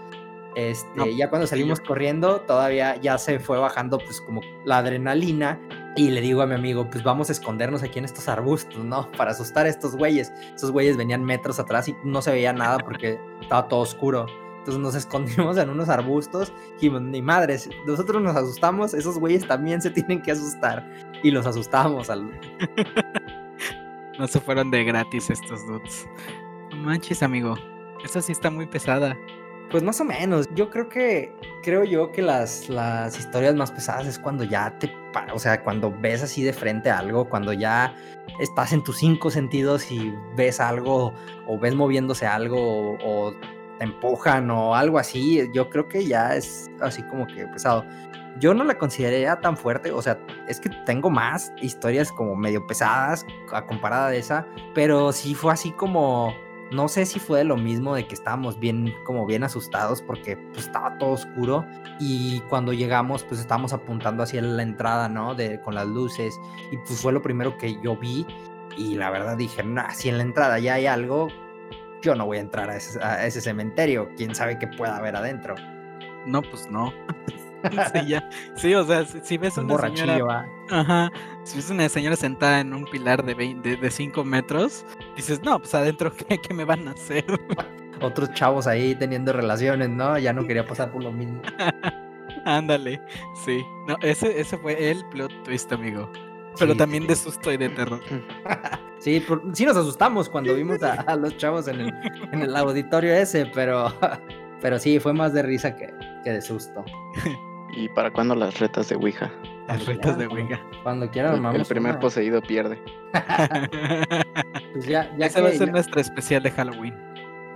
Este, ya cuando salimos corriendo, todavía ya se fue bajando pues como la adrenalina y le digo a mi amigo, pues vamos a escondernos aquí en estos arbustos, ¿no? Para asustar a estos güeyes. Esos güeyes venían metros atrás y no se veía nada porque estaba todo oscuro. Entonces nos escondimos en unos arbustos y ni madres, nosotros nos asustamos, esos güeyes también se tienen que asustar y los asustamos al... no se fueron de gratis estos dudes. No manches, amigo. Esa sí está muy pesada. Pues más o menos. Yo creo que, creo yo que las, las historias más pesadas es cuando ya te, o sea, cuando ves así de frente algo, cuando ya estás en tus cinco sentidos y ves algo o ves moviéndose algo o, te empujan o algo así. Yo creo que ya es así como que pesado. Yo no la consideraría tan fuerte, o sea, es que tengo más historias como medio pesadas a comparada de esa, pero sí fue así como no sé si fue lo mismo de que estábamos bien, como bien asustados porque pues, estaba todo oscuro y cuando llegamos pues estábamos apuntando hacia la entrada, ¿no? De, con las luces y pues fue lo primero que yo vi y la verdad dije, nah, si en la entrada ya hay algo, yo no voy a entrar a ese, a ese cementerio, quién sabe qué pueda haber adentro. No, pues no. sí, ya. sí, o sea, si, ves una señora... Ajá, si ves una señora sentada en un pilar de 20, de 5 metros, dices, no, pues adentro, ¿qué, ¿qué, me van a hacer? Otros chavos ahí teniendo relaciones, ¿no? Ya no quería pasar por lo mismo. Ándale, sí. No, ese, ese fue el plot twist, amigo. Pero también de susto y de terror. Sí, sí nos asustamos cuando vimos a, a los chavos en el, en el auditorio ese, pero, pero sí, fue más de risa que, que de susto. ¿Y para cuándo las retas de Ouija? Las retas de Ouija. Cuando quieran, El primer poseído pierde. pues ya, ya Esa va a ser nuestra especial de Halloween.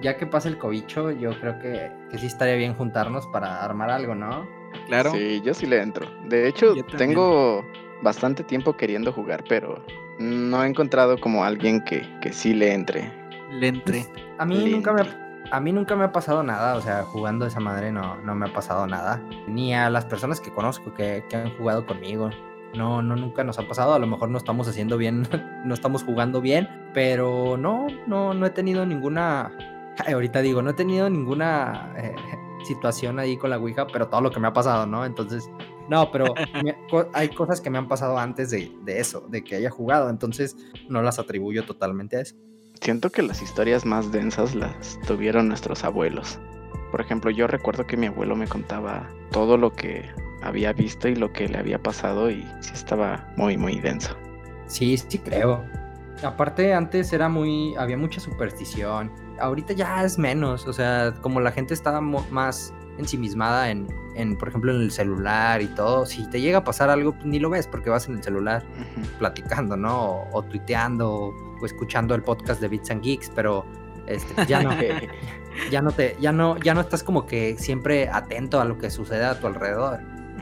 Ya que pasa el cobicho, yo creo que, que sí estaría bien juntarnos para armar algo, ¿no? Claro. Sí, yo sí le entro. De hecho, tengo bastante tiempo queriendo jugar, pero no he encontrado como alguien que, que sí le entre. Le entre. Pues, a mí nunca me ha a mí nunca me ha pasado nada, o sea, jugando esa madre no, no me ha pasado nada. Ni a las personas que conozco que, han jugado conmigo. No, no, nunca nos ha pasado. A lo mejor no estamos haciendo bien, no estamos jugando bien, pero no, no, no he tenido ninguna. ahorita digo, no he tenido ninguna eh, situación ahí con la Ouija, pero todo lo que me ha pasado, ¿no? Entonces, no, pero hay cosas que me han pasado antes de, de eso, de que haya jugado, entonces no las atribuyo totalmente a eso. Siento que las historias más densas las tuvieron nuestros abuelos. Por ejemplo, yo recuerdo que mi abuelo me contaba todo lo que había visto y lo que le había pasado y sí estaba muy, muy denso. Sí, sí creo. Aparte antes era muy, había mucha superstición. Ahorita ya es menos, o sea, como la gente estaba más ensimismada en, en, por ejemplo, en el celular y todo, si te llega a pasar algo, pues, ni lo ves porque vas en el celular platicando, ¿no? O, o tuiteando escuchando el podcast de Bits and Geeks, pero este, ya no, ya no te, ya no, ya no estás como que siempre atento a lo que sucede a tu alrededor.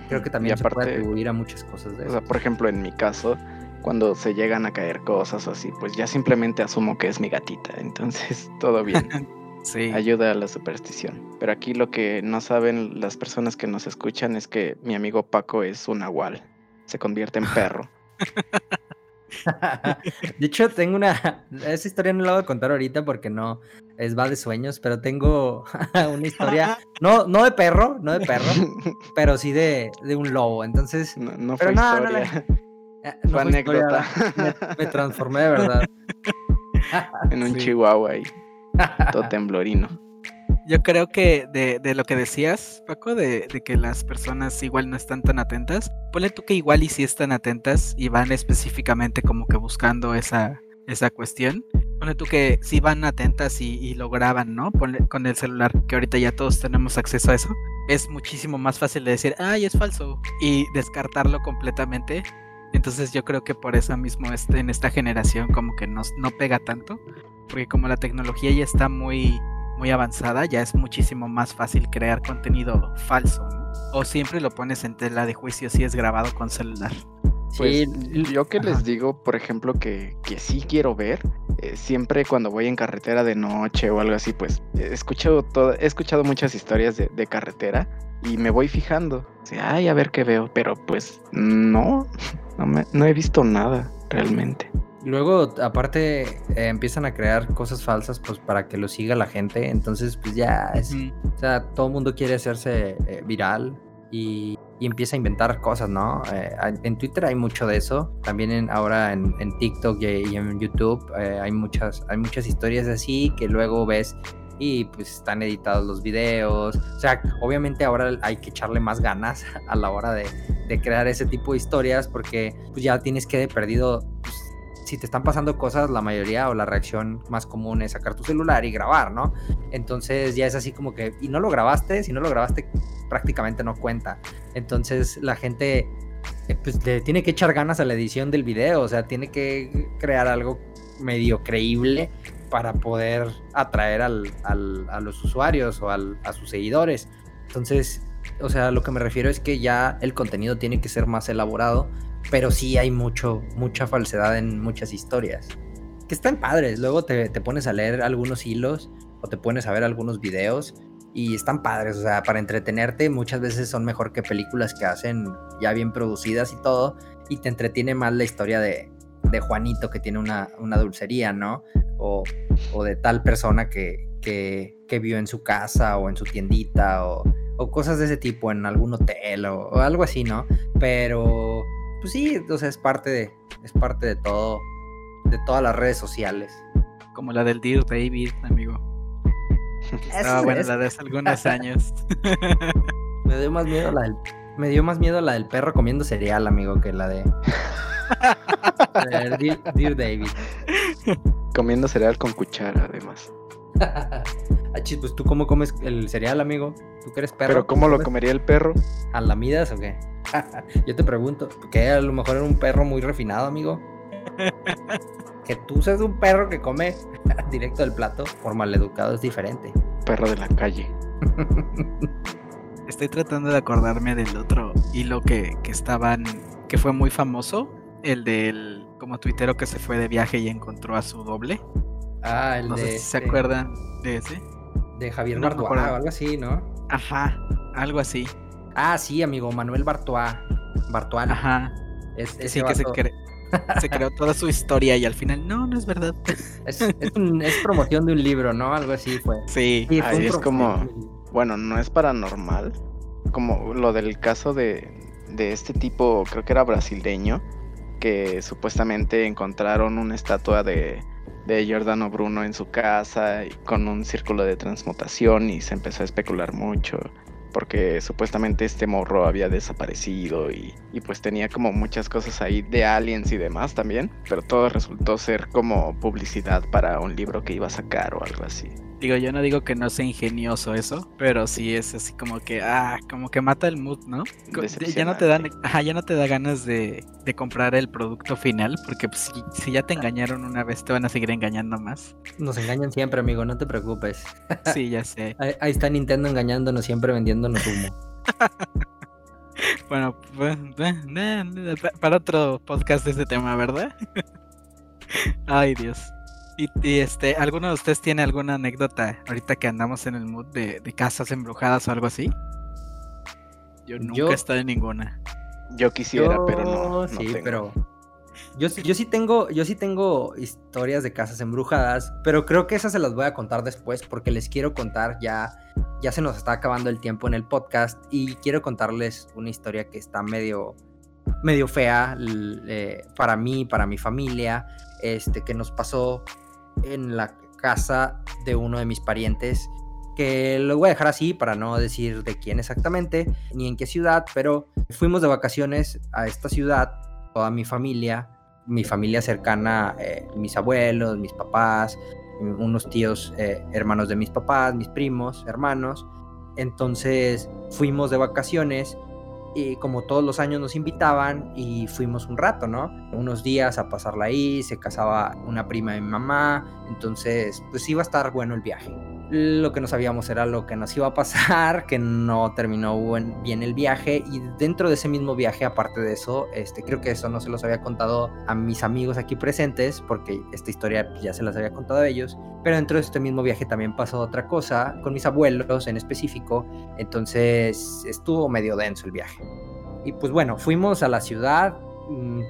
Creo que también se puede atribuir a muchas cosas de eso. O sea, por ejemplo, en mi caso, cuando se llegan a caer cosas o así, pues ya simplemente asumo que es mi gatita, entonces todo bien. Sí. Ayuda a la superstición. Pero aquí lo que no saben las personas que nos escuchan es que mi amigo Paco es un nahual. Se convierte en perro. de hecho, tengo una. Esa historia no la voy a contar ahorita porque no es va de sueños, pero tengo una historia. No, no de perro, no de perro, pero sí de, de un lobo. Entonces. No, fue historia. Eh, fue, anécdota. me, transformé de verdad. en un chihuahua ahí. Todo temblorino. Yo creo que de, lo que decías, Paco, de, que las personas igual no están tan atentas, ponle tú que igual y si están atentas y van específicamente como que buscando esa, esa cuestión. Ponle tú que si van atentas y, lo graban, ¿no? Ponle, con el celular, que ahorita ya todos tenemos acceso a eso. Es muchísimo más fácil de decir, ay, es falso, y descartarlo completamente. Entonces yo creo que por eso mismo este, en esta generación como que nos, no pega tanto porque como la tecnología ya está muy, muy avanzada, ya es muchísimo más fácil crear contenido falso, ¿no? O siempre lo pones en tela de juicio si es grabado con celular. Pues yo que les digo, por ejemplo, que, que sí quiero ver, eh, siempre cuando voy en carretera de noche o algo así, pues he escuchado, todo, he escuchado muchas historias de, de carretera y me voy fijando. Ay, a ver qué veo, pero pues no, no, me, no he visto nada realmente. Luego, aparte, eh, empiezan a crear cosas falsas pues para que lo siga la gente. Entonces, pues ya es. Mm, O sea, todo el mundo quiere hacerse eh, viral y, y empieza a inventar cosas, ¿no? Eh, en Twitter hay mucho de eso. También en, ahora en, en TikTok y, en YouTube hay, muchas, hay muchas historias así que luego ves y pues están editados los videos. O sea, obviamente ahora hay que echarle más ganas a la hora de, de crear ese tipo de historias porque pues ya tienes que de perdido. pues, si te están pasando cosas, la mayoría o la reacción más común es sacar tu celular y grabar, ¿no? Entonces ya es así como que, y no lo grabaste, si no lo grabaste prácticamente no cuenta. Entonces la gente eh, pues le tiene que echar ganas a la edición del video, o sea, tiene que crear algo medio creíble para poder atraer al, al- a los usuarios o al- a sus seguidores. Entonces, o sea, lo que me refiero es que ya el contenido tiene que ser más elaborado, pero sí hay mucho, mucha falsedad en muchas historias. Que están padres, luego te, te pones a leer algunos hilos o te pones a ver algunos videos y están padres, o sea, para entretenerte muchas veces son mejor que películas que hacen ya bien producidas y todo, y te entretiene más la historia de, de Juanito que tiene una, una dulcería, ¿no? O, o de tal persona que, que, que vio en su casa o en su tiendita o, o cosas de ese tipo en algún hotel o, o algo así, ¿no? Pero, pues sí, o sea, es parte de, es parte de todo, de todas las redes sociales. Como la del Dear David, amigo. Ah, bueno, es- la de hace algunos años. Me dio más miedo la del, me dio más miedo la del perro comiendo cereal, amigo, que la de, de Dear, Dear David. Comiendo cereal con cuchara, además. Achis, pues tú cómo comes el cereal, amigo? ¿Tú que eres perro? Pero ¿cómo lo comes? comería el perro? ¿A lamidas o qué? Yo te pregunto, que a lo mejor era un perro muy refinado, amigo. Que tú seas un perro que come directo del plato, por maleducado es diferente. Perro de la calle. Estoy tratando de acordarme del otro hilo que, que estaban, que fue muy famoso, el del como tuitero que se fue de viaje y encontró a su doble. Ah, el No de, sé si se este, acuerdan de ese. De Javier No o algo así, ¿no? Ajá, algo así. Ah, sí, amigo, Manuel Bartois. Bartual. Ajá. Es, ese Sí, que se, cre- se creó toda su historia y al final, no, no es verdad. es, es un- es promoción de un libro, ¿no? Algo así fue. Sí, Sí, fue Ahí es como-. Bueno, no es paranormal. Como lo del caso de, de este tipo, creo que era brasileño, que supuestamente encontraron una estatua de, de Giordano Bruno en su casa y con un círculo de transmutación y se empezó a especular mucho. Porque supuestamente este morro había desaparecido y, y pues tenía como muchas cosas ahí de aliens y demás también. Pero todo resultó ser como publicidad para un libro que iba a sacar o algo así. Digo, yo no digo que no sea ingenioso eso, pero sí es así como que, ah, como que mata el mood, ¿no? Ya no te dan, ajá, ya no te da ganas de, de comprar el producto final, porque pues, si, si ya te engañaron una vez, te van a seguir engañando más. Nos engañan siempre, amigo, no te preocupes. Sí, ya sé. Ahí, ahí está Nintendo engañándonos siempre, vendiéndonos humo. Bueno, pues, eh, eh, eh, pa- para otro podcast de este tema, ¿verdad? Ay, Dios. Y, y, este, ¿alguno de ustedes tiene alguna anécdota ahorita que andamos en el mood de, de casas embrujadas o algo así? Yo nunca Yo- he estado en ninguna. Yo quisiera, pero no. Yo no sí, tengo. pero yo, sí- yo sí tengo, yo sí tengo historias de casas embrujadas, pero creo que esas se las voy a contar después porque les quiero contar ya, ya se nos está acabando el tiempo en el podcast y quiero contarles una historia que está medio, medio fea eh, para mí, para mi familia, este, que nos pasó en la casa de uno de mis parientes que lo voy a dejar así para no decir de quién exactamente ni en qué ciudad, pero fuimos de vacaciones a esta ciudad, toda mi familia, mi familia cercana, eh, mis abuelos, mis papás, unos tíos, eh, hermanos de mis papás, mis primos, hermanos. Entonces fuimos de vacaciones y como todos los años nos invitaban y fuimos un rato, ¿no? Unos días a pasarla ahí, se casaba una prima de mi mamá, entonces pues iba a estar bueno el viaje. Lo que no sabíamos era lo que nos iba a pasar, que no terminó bien el viaje. Y dentro de ese mismo viaje, aparte de eso, este, creo que eso no se los había contado a mis amigos aquí presentes, porque esta historia ya se las había contado a ellos, pero dentro de este mismo viaje también pasó otra cosa con mis abuelos en específico, entonces estuvo medio denso el viaje. Y pues bueno, fuimos a la ciudad,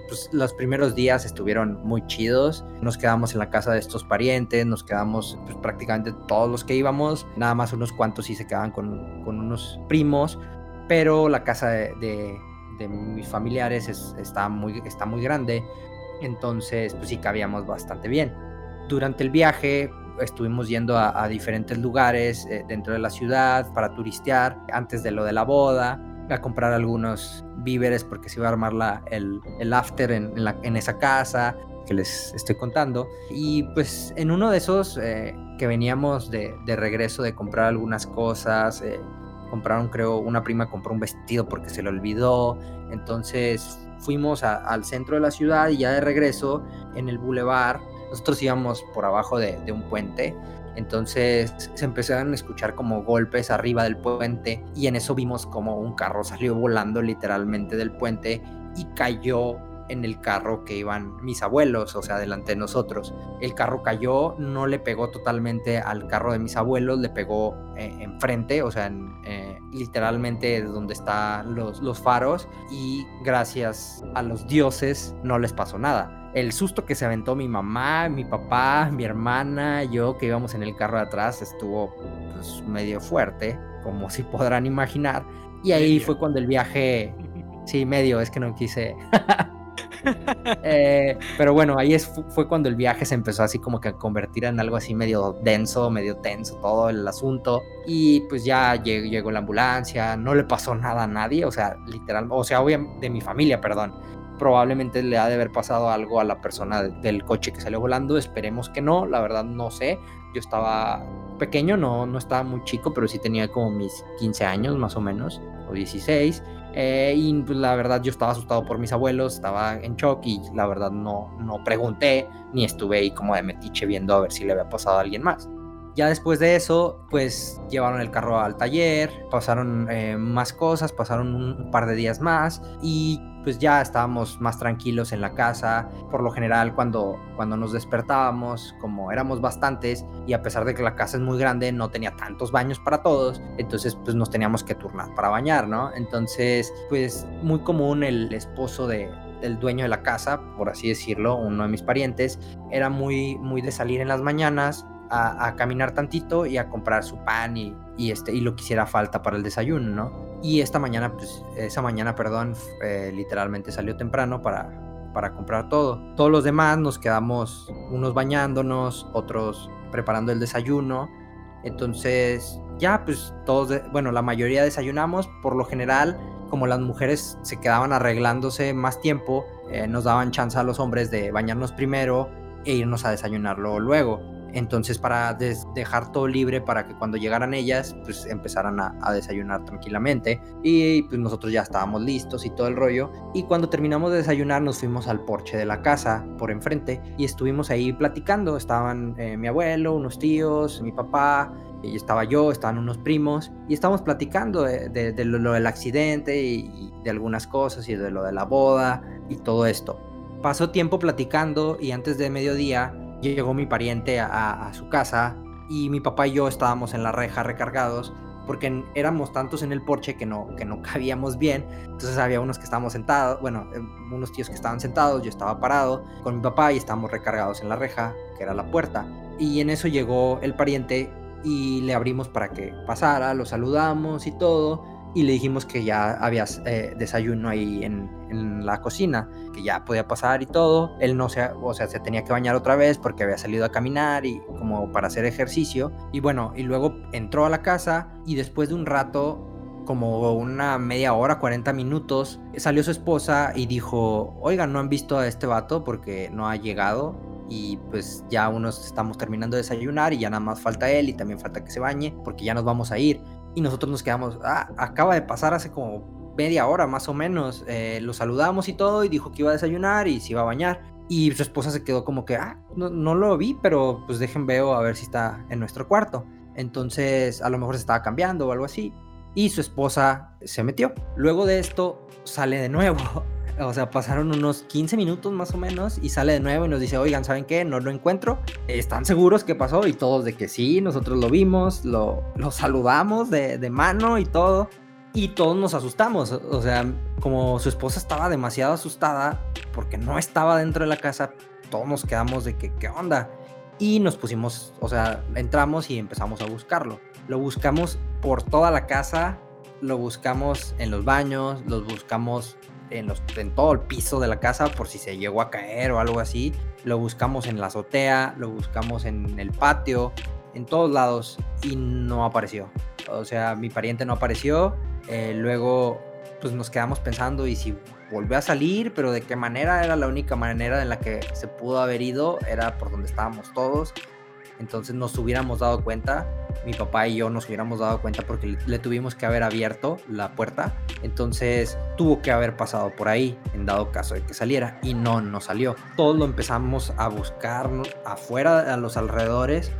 pues los primeros días estuvieron muy chidos. Nos quedamos en la casa de estos parientes, nos quedamos pues, prácticamente todos los que íbamos, nada más unos cuantos sí se quedaban con, con unos primos, pero la casa de, de, mis familiares está, muy, está muy grande, entonces pues sí cabíamos bastante bien. Durante el viaje estuvimos yendo a, diferentes lugares eh, dentro de la ciudad para turistear antes de lo de la boda a comprar algunos víveres porque se iba a armar la, el, el after en, en, esa casa que les estoy contando. Y pues en uno de esos eh, que veníamos de, de, regreso de comprar algunas cosas, eh, compraron creo, una prima compró un vestido porque se le olvidó, entonces fuimos al centro de la ciudad y ya de regreso en el bulevar, nosotros íbamos por abajo de, de un puente entonces se empezaron a escuchar como golpes arriba del puente y en eso vimos como un carro salió volando literalmente del puente y cayó en el carro que iban mis abuelos, o sea, delante de nosotros. El carro cayó, no le pegó totalmente al carro de mis abuelos, le pegó eh, enfrente, o sea, eh, literalmente donde están los faros y gracias a los dioses no les pasó nada el susto que se aventó mi mamá, mi papá, mi hermana, yo que íbamos en el carro de atrás estuvo pues, medio fuerte, como si podrán imaginar. Y ahí fue cuando el viaje, sí, medio, es que no quise. Eh, pero bueno, ahí es, fue cuando el viaje se empezó así como que a convertir en algo así medio denso, medio tenso todo el asunto. Y pues ya llegó, la ambulancia, no le pasó nada a nadie, o sea, literal, o sea, obviamente de mi familia, perdón probablemente le ha de haber pasado algo a la persona del coche que salió volando. Esperemos que no, la verdad no sé. Yo estaba pequeño, no, no estaba muy chico, pero sí tenía como mis 15 años más o menos, o 16. Eh, y pues, la verdad yo estaba asustado por mis abuelos, estaba en shock y la verdad no, no pregunté ni estuve ahí como de metiche viendo a ver si le había pasado a alguien más. Ya después de eso, pues llevaron el carro al taller, pasaron eh, más cosas, pasaron un par de días más y pues ya estábamos más tranquilos en la casa. Por lo general, cuando, cuando nos despertábamos, como éramos bastantes y a pesar de que la casa es muy grande, no tenía tantos baños para todos, entonces pues nos teníamos que turnar para bañar, ¿no? Entonces, pues muy común el esposo de, del dueño de la casa, por así decirlo, uno de mis parientes, era muy, muy de salir en las mañanas a, caminar tantito y a comprar su pan y, este, y lo que hiciera falta para el desayuno, ¿no? Y esta mañana, pues, esa mañana, perdón, eh, literalmente salió temprano para, para comprar todo. Todos los demás nos quedamos, unos bañándonos, otros preparando el desayuno. Entonces, ya, pues, todos, bueno, la mayoría desayunamos. Por lo general, como las mujeres se quedaban arreglándose más tiempo, eh, nos daban chance a los hombres de bañarnos primero e irnos a desayunarlo luego. Entonces, para dejar todo libre para que cuando llegaran ellas, pues empezaran a, desayunar tranquilamente. Y pues nosotros ya estábamos listos y todo el rollo. Y cuando terminamos de desayunar, nos fuimos al porche de la casa por enfrente y estuvimos ahí platicando. Estaban eh, mi abuelo, unos tíos, mi papá, y estaba yo, estaban unos primos y estábamos platicando de, lo, del accidente y, de algunas cosas y de lo de la boda y todo esto. Pasó tiempo platicando y antes de mediodía llegó mi pariente a, su casa y mi papá y yo estábamos en la reja recargados porque éramos tantos en el porche que no, que no cabíamos bien. Entonces había unos que estábamos sentados, bueno, em, unos tíos que estaban sentados, yo estaba parado con mi papá y estábamos recargados en la reja, que era la puerta. Y en eso llegó el pariente y le abrimos para que pasara, lo saludamos y todo y le dijimos que ya había eh, desayuno ahí en, en, la cocina, que ya podía pasar y todo. Él no se, o sea, se tenía que bañar otra vez porque había salido a caminar y como para hacer ejercicio. Y bueno, y luego entró a la casa y después de un rato, como una media hora, 40 minutos, salió su esposa y dijo, oigan, ¿no han visto a este vato porque no ha llegado? y pues ya unos estamos terminando de desayunar y ya nada más falta él y también falta que se bañe porque ya nos vamos a ir y nosotros nos quedamos, ah, acaba de pasar hace como media hora más o menos. Eh, lo saludamos y todo y dijo que iba a desayunar y se iba a bañar. Y su esposa se quedó como que, ah, no, no lo vi, pero pues dejen veo a ver si está en nuestro cuarto. Entonces a lo mejor se estaba cambiando o algo así. Y su esposa se metió. Luego de esto sale de nuevo. O sea, pasaron unos 15 minutos más o menos y sale de nuevo y nos dice, oigan, ¿saben qué? No lo encuentro. ¿Están seguros que pasó? Y todos de que sí, nosotros lo vimos, lo, lo saludamos de, de mano y todo. Y todos nos asustamos. O sea, como su esposa estaba demasiado asustada porque no estaba dentro de la casa, todos nos quedamos de que, ¿qué onda? Y nos pusimos, o sea, entramos y empezamos a buscarlo. Lo buscamos por toda la casa, lo buscamos en los baños, lo buscamos en, los, en todo el piso de la casa por si se llegó a caer o algo así. Lo buscamos en la azotea, lo buscamos en el patio, en todos lados y no apareció. O sea, mi pariente no apareció. Eh, luego, pues nos quedamos pensando y si volvió a salir, pero de qué manera era la única manera en la que se pudo haber ido, era por donde estábamos todos. Entonces nos hubiéramos dado cuenta mi papá y yo nos hubiéramos dado cuenta porque le, tuvimos que haber abierto la puerta. Entonces tuvo que haber pasado por ahí en dado caso de que saliera y no, no salió. Todos lo empezamos a buscar afuera, a los alrededores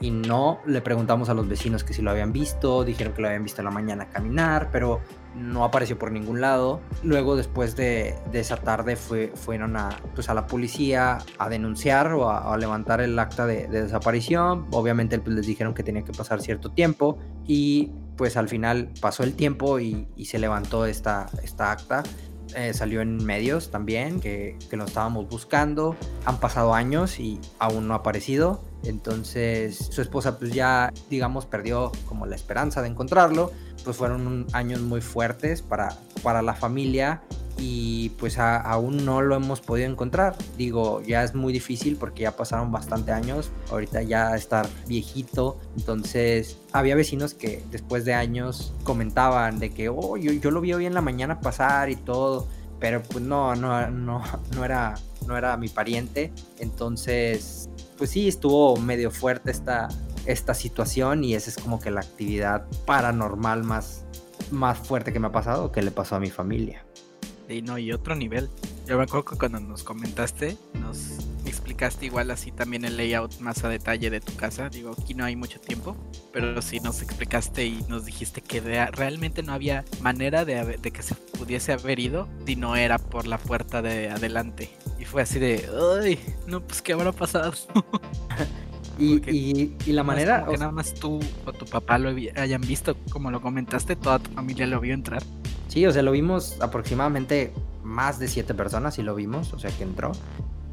y no le preguntamos a los vecinos que si lo habían visto, dijeron que lo habían visto en la mañana caminar, pero no apareció por ningún lado. Luego, después de, esa tarde, fue, fueron a, pues, a la policía a denunciar o a, levantar el acta de, desaparición. Obviamente pues, les dijeron que tenía que pasar cierto tiempo y pues al final pasó el tiempo y, se levantó esta, esta acta. Eh, salió en medios también que, que, lo estábamos buscando. Han pasado años y aún no ha aparecido. Entonces su esposa pues ya digamos perdió como la esperanza de encontrarlo. Pues fueron años muy fuertes para, para la familia y pues aún no lo hemos podido encontrar. Digo, ya es muy difícil porque ya pasaron bastante años, ahorita ya estar viejito, entonces había vecinos que después de años comentaban de que, oh, yo, yo lo vi hoy en la mañana pasar y todo, pero pues no, no, no, no era, no era mi pariente, entonces pues sí, estuvo medio fuerte esta, esta situación y esa es como que la actividad paranormal más, más fuerte que me ha pasado, que le pasó a mi familia. Y no, y otro nivel. Yo me acuerdo que cuando nos comentaste, nos explicaste igual así también el layout más a detalle de tu casa. Digo, aquí no hay mucho tiempo, pero sí nos explicaste y nos dijiste que realmente no había manera de, de, que se pudiese haber ido si no era por la puerta de adelante. Y fue así de, ay, no, pues qué habrá pasado. y, y, la manera... que nada más tú o tu papá lo hayan visto, como lo comentaste, toda tu familia lo vio entrar. Sí, o sea, lo vimos aproximadamente más de siete personas y lo vimos, o sea, que entró.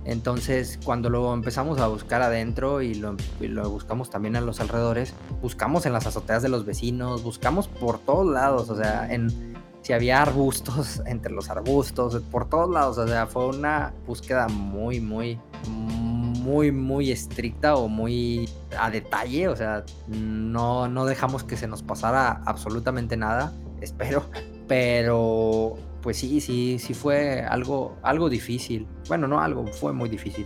Entonces, cuando lo empezamos a buscar adentro y lo, lo, buscamos también en los alrededores, buscamos en las azoteas de los vecinos, buscamos por todos lados, o sea, en si había arbustos entre los arbustos, por todos lados, o sea, fue una búsqueda muy, muy, muy, muy estricta o muy a detalle, o sea, no, no dejamos que se nos pasara absolutamente nada, espero, pero pues sí, sí, sí fue algo, algo difícil. Bueno, no algo, fue muy difícil.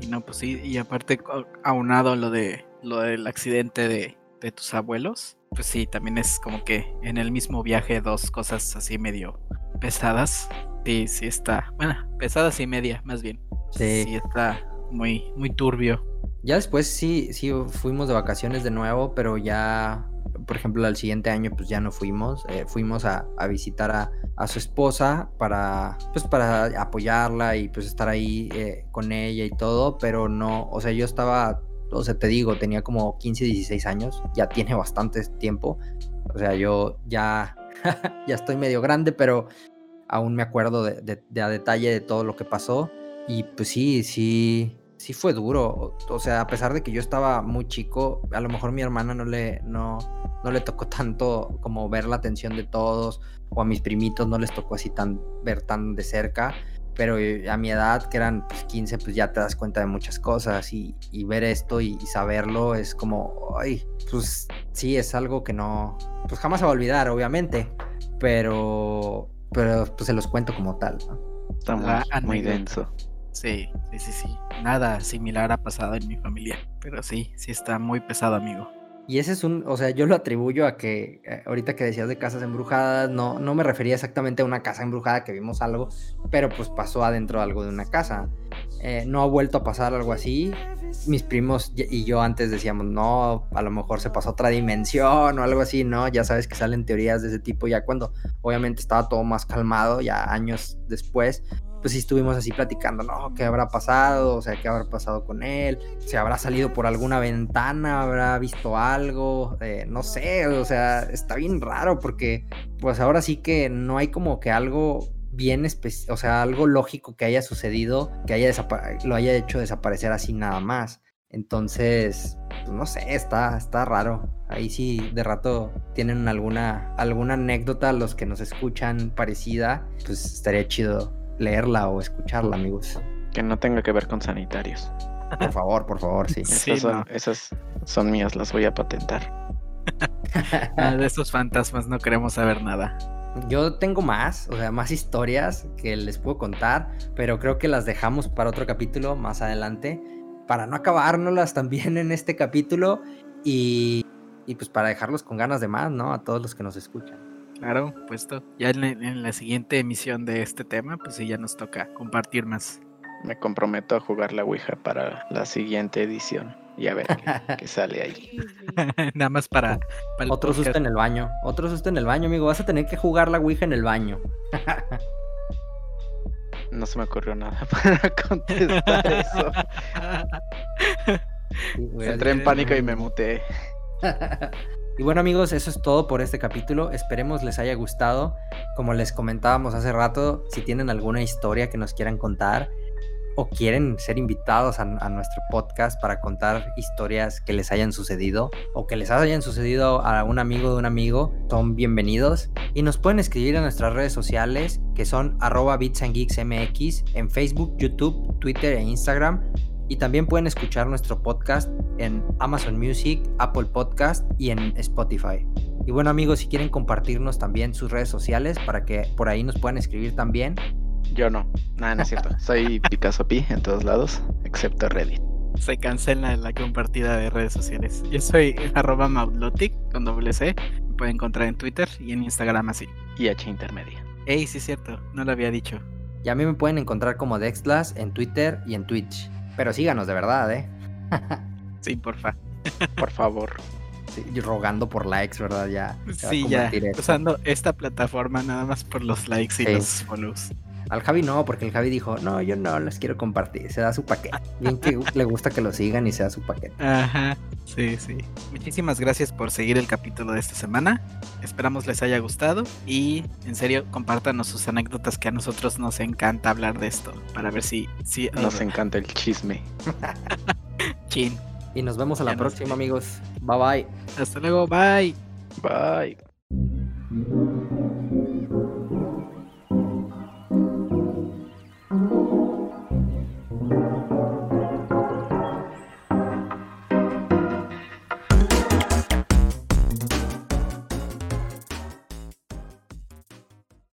Y no, pues sí, y aparte aunado lo de lo del accidente de, de tus abuelos, pues sí, también es como que en el mismo viaje dos cosas así medio pesadas. Sí, sí está, bueno, pesadas y media, más bien. Sí. Sí está muy, muy turbio. Ya después sí, sí fuimos de vacaciones de nuevo, pero ya por ejemplo, al siguiente año pues ya no fuimos, eh, fuimos a, visitar a, su esposa para, pues para apoyarla y pues estar ahí eh, con ella y todo, pero no, o sea, yo estaba, o sea, te digo, tenía como 15, 16 años, ya tiene bastante tiempo, o sea, yo ya, ya estoy medio grande, pero aún me acuerdo de, de a detalle de todo lo que pasó y pues sí, sí, sí fue duro. O sea, a pesar de que yo estaba muy chico, a lo mejor mi hermana no le, no, no le tocó tanto como ver la atención de todos, o a mis primitos no les tocó así tan ver tan de cerca. Pero eh, a mi edad, que eran 15, pues, pues ya te das cuenta de muchas cosas y, ver esto y, saberlo es como, ay, pues sí, es algo que no, pues jamás se va a olvidar, obviamente, pero, pero pues se los cuento como tal. Está muy denso. Sí, sí, sí, sí. Nada similar ha pasado en mi familia. Pero sí, sí está muy pesado, amigo. Y ese es un, o sea, yo lo atribuyo a que eh, ahorita que decías de casas embrujadas, no, no me refería exactamente a una casa embrujada que vimos algo, pero pues pasó adentro algo de una casa. Eh, no ha vuelto a pasar algo así. Mis primos y yo antes decíamos, no, a lo mejor se pasó a otra dimensión o algo así, ¿no? Ya sabes que salen teorías de ese tipo ya cuando obviamente estaba todo más calmado, ya años después, pues sí estuvimos así platicando, ¿no? ¿Qué habrá pasado? O sea, ¿qué habrá pasado con él? ¿Se habrá salido por alguna ventana? ¿Habrá visto algo? Eh, no sé, o sea, está bien raro porque pues ahora sí que no hay como que algo bien o sea, algo lógico que haya sucedido, que haya lo haya hecho desaparecer así nada más. Entonces, pues, no sé, está, está raro. Ahí sí, de rato tienen alguna, alguna anécdota, los que nos escuchan parecida, pues estaría chido leerla o escucharla, amigos. Que no tenga que ver con sanitarios. Por favor, por favor, sí. esas, son, mías, las voy a patentar. Ah, de esos fantasmas no queremos saber nada. Yo tengo más, o sea, más historias que les puedo contar, pero creo que las dejamos para otro capítulo más adelante, para no acabárnoslas también en este capítulo y, y pues para dejarlos con ganas de más, ¿no? A todos los que nos escuchan. Claro, puesto. Ya en, la siguiente emisión de este tema, pues sí, ya nos toca compartir más. Me comprometo a jugar la Ouija para la siguiente edición y a ver qué, sale ahí. Nada más para, Otro susto en el baño. Otro susto en el baño, amigo. Vas a tener que jugar la Ouija en el baño. no se me ocurrió nada para contestar eso. Entré en pánico y me muté. Y bueno amigos, eso es todo por este capítulo. Esperemos les haya gustado. Como les comentábamos hace rato, si tienen alguna historia que nos quieran contar o quieren ser invitados a, nuestro podcast para contar historias que les hayan sucedido o que les hayan sucedido a un amigo de un amigo, son bienvenidos. Y nos pueden escribir en nuestras redes sociales que son arroba bits and geeks mx en Facebook, YouTube, Twitter e Instagram y también pueden escuchar nuestro podcast en Amazon Music, Apple Podcast y en Spotify. Y bueno amigos, si quieren compartirnos también sus redes sociales para que por ahí nos puedan escribir también. Yo no, nada, no es cierto. Soy Picasso Pi en todos lados, excepto Reddit. Se cancela la compartida de redes sociales. Yo soy arroba maudlotic con doble C. Me pueden encontrar en Twitter y en Instagram así. Y H intermedia. Ey, sí es cierto, no lo había dicho. Y a mí me pueden encontrar como Dextlas en Twitter y en Twitch. Pero síganos de verdad, ¿eh? sí, porfa. Por favor. Sí, rogando por likes, ¿verdad? Ya. Sí, ya. Usando esta plataforma nada más por los likes y los follows. Al Javi no, porque el Javi dijo, no, yo no les quiero compartir, se da su paquete. Bien que le gusta que lo sigan y se da su paquete. Ajá, sí, sí. Muchísimas gracias por seguir el capítulo de esta semana. Esperamos les haya gustado y en serio, compártanos sus anécdotas que a nosotros nos encanta hablar de esto, para ver si... si nos encanta el chisme. Chin. Y nos vemos a la próxima, amigos. Bye bye. Hasta luego, bye. Bye.